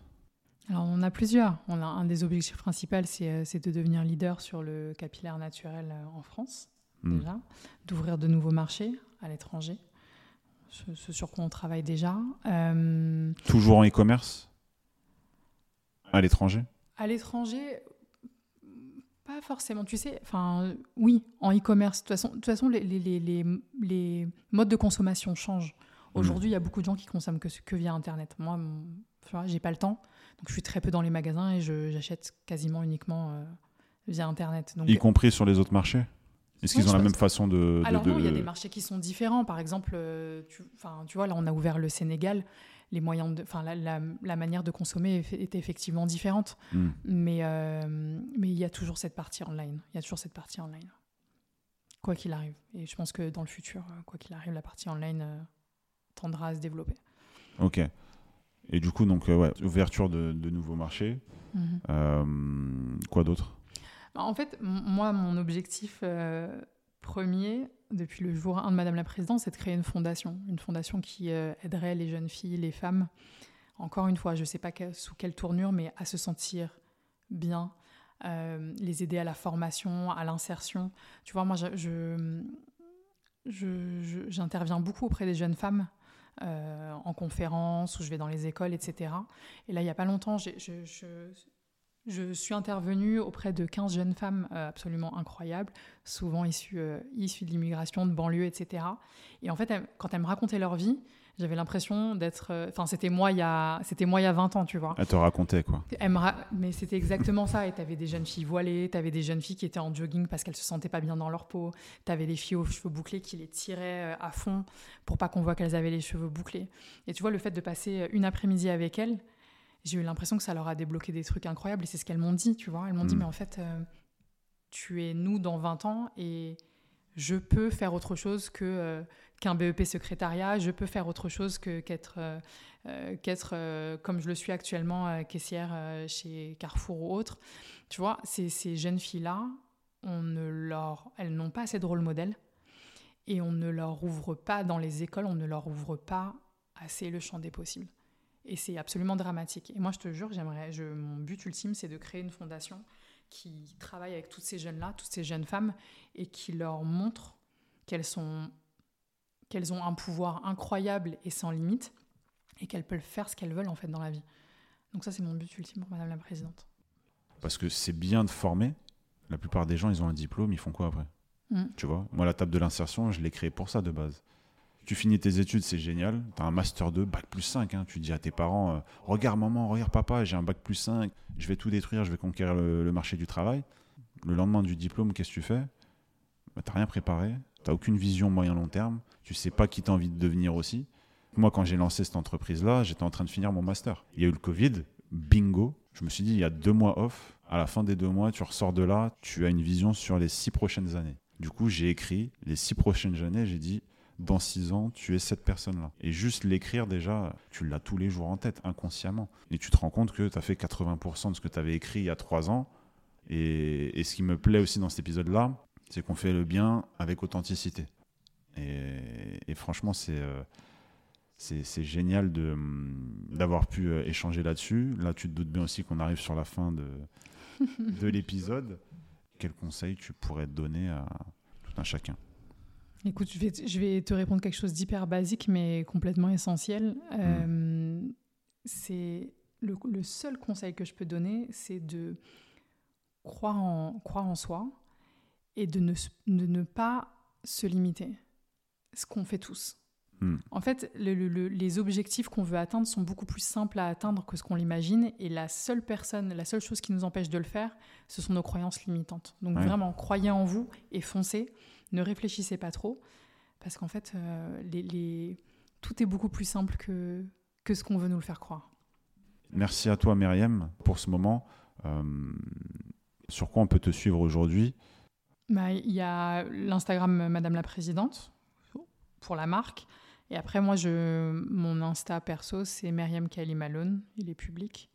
Alors, on a plusieurs. On a un des objectifs principaux, c'est euh, c'est de devenir leader sur le capillaire naturel en France, Hmm. déjà, d'ouvrir de nouveaux marchés à l'étranger, ce, ce sur quoi on travaille déjà. Euh, Toujours en e-commerce À l'étranger à l'étranger, pas forcément. Tu sais, enfin, oui, en e-commerce. De toute façon, de toute façon les, les, les, les, les modes de consommation changent. Aujourd'hui, il y a beaucoup de gens qui consomment que, que via Internet. Moi, j'ai pas le temps, donc je suis très peu dans les magasins et j'achète quasiment uniquement euh, via Internet. Donc, Y compris sur les autres marchés Est-ce qu'ils ont la même façon de. de- Alors non, il y a de- des marchés qui sont différents. Par exemple, euh, tu, tu vois, là, on a ouvert le Sénégal. Les moyens de, enfin, la, la- la manière de consommer est, effectivement différente. Hmm. Mais euh, mais il y a toujours cette partie online. Il y a toujours cette partie online. Quoi qu'il arrive. Et je pense que dans le futur, euh, quoi qu'il arrive, la partie online euh, tendra à se développer. Ok. Et du coup, donc, euh, ouais, ouverture de, de nouveaux marchés. Mhm. Euh, quoi d'autre? En fait, moi, mon objectif euh, premier, depuis le jour 1 de Madame la Présidente, c'est de créer une fondation. Une fondation qui euh, aiderait les jeunes filles, les femmes, encore une fois, je ne sais pas sous quelle tournure, mais à se sentir bien, euh, les aider à la formation, à l'insertion. Tu vois, moi, j'interviens beaucoup auprès des jeunes femmes. en conférence, ou je vais dans les écoles, etc. Et là, il n'y a pas longtemps, je- je suis intervenue auprès de 15 jeunes femmes euh, absolument incroyables, souvent issues, euh, issues de l'immigration, de banlieue, etc. Et en fait, elles- quand elles me racontaient leur vie, J'avais l'impression d'être. euh, Enfin, c'était moi, il y a... c'était moi il y a 20 ans, tu vois. Elle te racontait quoi. Elle me ra- Mais c'était exactement ça. Et tu avais des jeunes filles voilées, tu avais des jeunes filles qui étaient en jogging parce qu'elles se sentaient pas bien dans leur peau, tu avais des filles aux cheveux bouclés qui les tiraient à fond pour pas qu'on voit qu'elles avaient les cheveux bouclés. Et tu vois, le fait de passer une après-midi avec elles, j'ai eu l'impression que ça leur a débloqué des trucs incroyables. Et c'est ce qu'elles m'ont dit, tu vois. Elles m'ont dit, Mm. mais en fait, euh, tu es nous dans 20 ans et je peux faire autre chose que euh, qu'un BEP secrétariat, je peux faire autre chose que qu'être euh, qu'être comme je le suis actuellement caissière chez Carrefour ou autre. Tu vois, ces, ces jeunes filles-là, on ne leur, elles n'ont pas assez de rôle modèle et on ne leur ouvre pas dans les écoles, on ne leur ouvre pas assez le champ des possibles. Et c'est absolument dramatique. Et moi, je te jure, j'aimerais, je, mon but ultime, c'est de créer une fondation qui travaille avec toutes ces jeunes-là, toutes ces jeunes femmes, et qui leur montre qu'elles sont, qu'elles ont un pouvoir incroyable et sans limite, et qu'elles peuvent faire ce qu'elles veulent en fait dans la vie. Donc ça, c'est mon but ultime pour Madame la Présidente. Parce que c'est bien de former. La plupart des gens, ils ont un diplôme, ils font quoi après? Mm. Tu vois? Moi, la table de l'insertion, je l'ai créée pour ça de base. Tu finis tes études, c'est génial. Tu as un master 2, bac plus 5. hein. Tu dis à tes parents euh, Regarde, maman, regarde, papa, j'ai un bac plus 5. Je vais tout détruire, je vais conquérir le, marché du travail. Le lendemain du diplôme, qu'est-ce que tu fais? Bah, Tu rien préparé. Tu aucune vision moyen-long terme. Tu sais pas qui tu as envie de devenir aussi. Moi, quand j'ai lancé cette entreprise-là, j'étais en train de finir mon master. Il y a eu le Covid, bingo. Je me suis dit, il y a deux mois off. À la fin des deux mois, tu ressors de là, tu as une vision sur les six prochaines années. Du coup, j'ai écrit les six prochaines années, j'ai dit, dans six ans, tu es cette personne-là. Et juste l'écrire déjà, tu l'as tous les jours en tête, inconsciemment. Et tu te rends compte que tu as fait 80% de ce que tu avais écrit il y a trois ans. Et, et ce qui me plaît aussi dans cet épisode-là, c'est qu'on fait le bien avec authenticité. Et, et franchement, c'est euh, c'est c'est génial hum, d'avoir pu euh, échanger là-dessus. Là, tu te doutes bien aussi qu'on arrive sur la fin de, de l'épisode. Quel conseil tu pourrais donner à tout un chacun? Écoute, je vais, te- je vais te répondre quelque chose d'hyper basique, mais complètement essentiel. Euh, c'est le, le seul conseil que je peux donner, c'est de croire en, croire en soi et de ne, s- de ne pas se limiter. Ce qu'on fait tous. Hmm. En fait, le- le- le- les objectifs qu'on veut atteindre sont beaucoup plus simples à atteindre que ce qu'on l'imagine. Et la seule personne, la seule chose qui nous empêche de le faire, ce sont nos croyances limitantes. Donc Ouais. vraiment, croyez en vous et foncez. Ne réfléchissez pas trop. Parce qu'en fait, euh, les, les- tout est beaucoup plus simple que, que ce qu'on veut nous le faire croire. Merci à toi, Myriam, pour ce moment. Euh, sur quoi on peut te suivre aujourd'hui? Bah, Il y a l'Instagram Madame la Présidente pour la marque. Et après, moi, je, mon Insta perso, c'est Myriam Kali Malone. Il est public.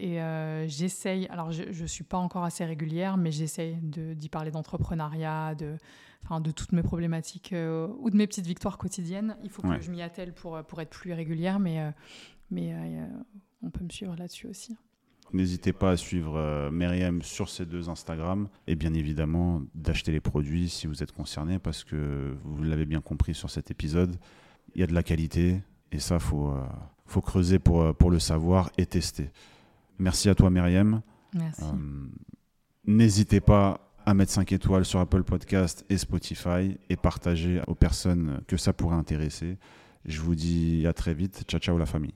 Et euh, j'essaye, alors je ne suis pas encore assez régulière, mais j'essaye d'y parler d'entrepreneuriat, de, enfin, de toutes mes problématiques euh, ou de mes petites victoires quotidiennes. Il faut Ouais. que je m'y attelle pour, pour être plus régulière, mais, euh, mais euh, on peut me suivre là-dessus aussi. N'hésitez pas à suivre euh, Myriam sur ces deux Instagram et bien évidemment d'acheter les produits si vous êtes concerné parce que vous l'avez bien compris sur cet épisode, il y a de la qualité et ça, faut, euh, faut creuser pour, euh, pour le savoir et tester. Merci à toi, Myriam. Merci. Euh, N'hésitez pas à mettre 5 étoiles sur Apple Podcast et Spotify et partager aux personnes que ça pourrait intéresser. Je vous dis à très vite. Ciao, ciao la famille.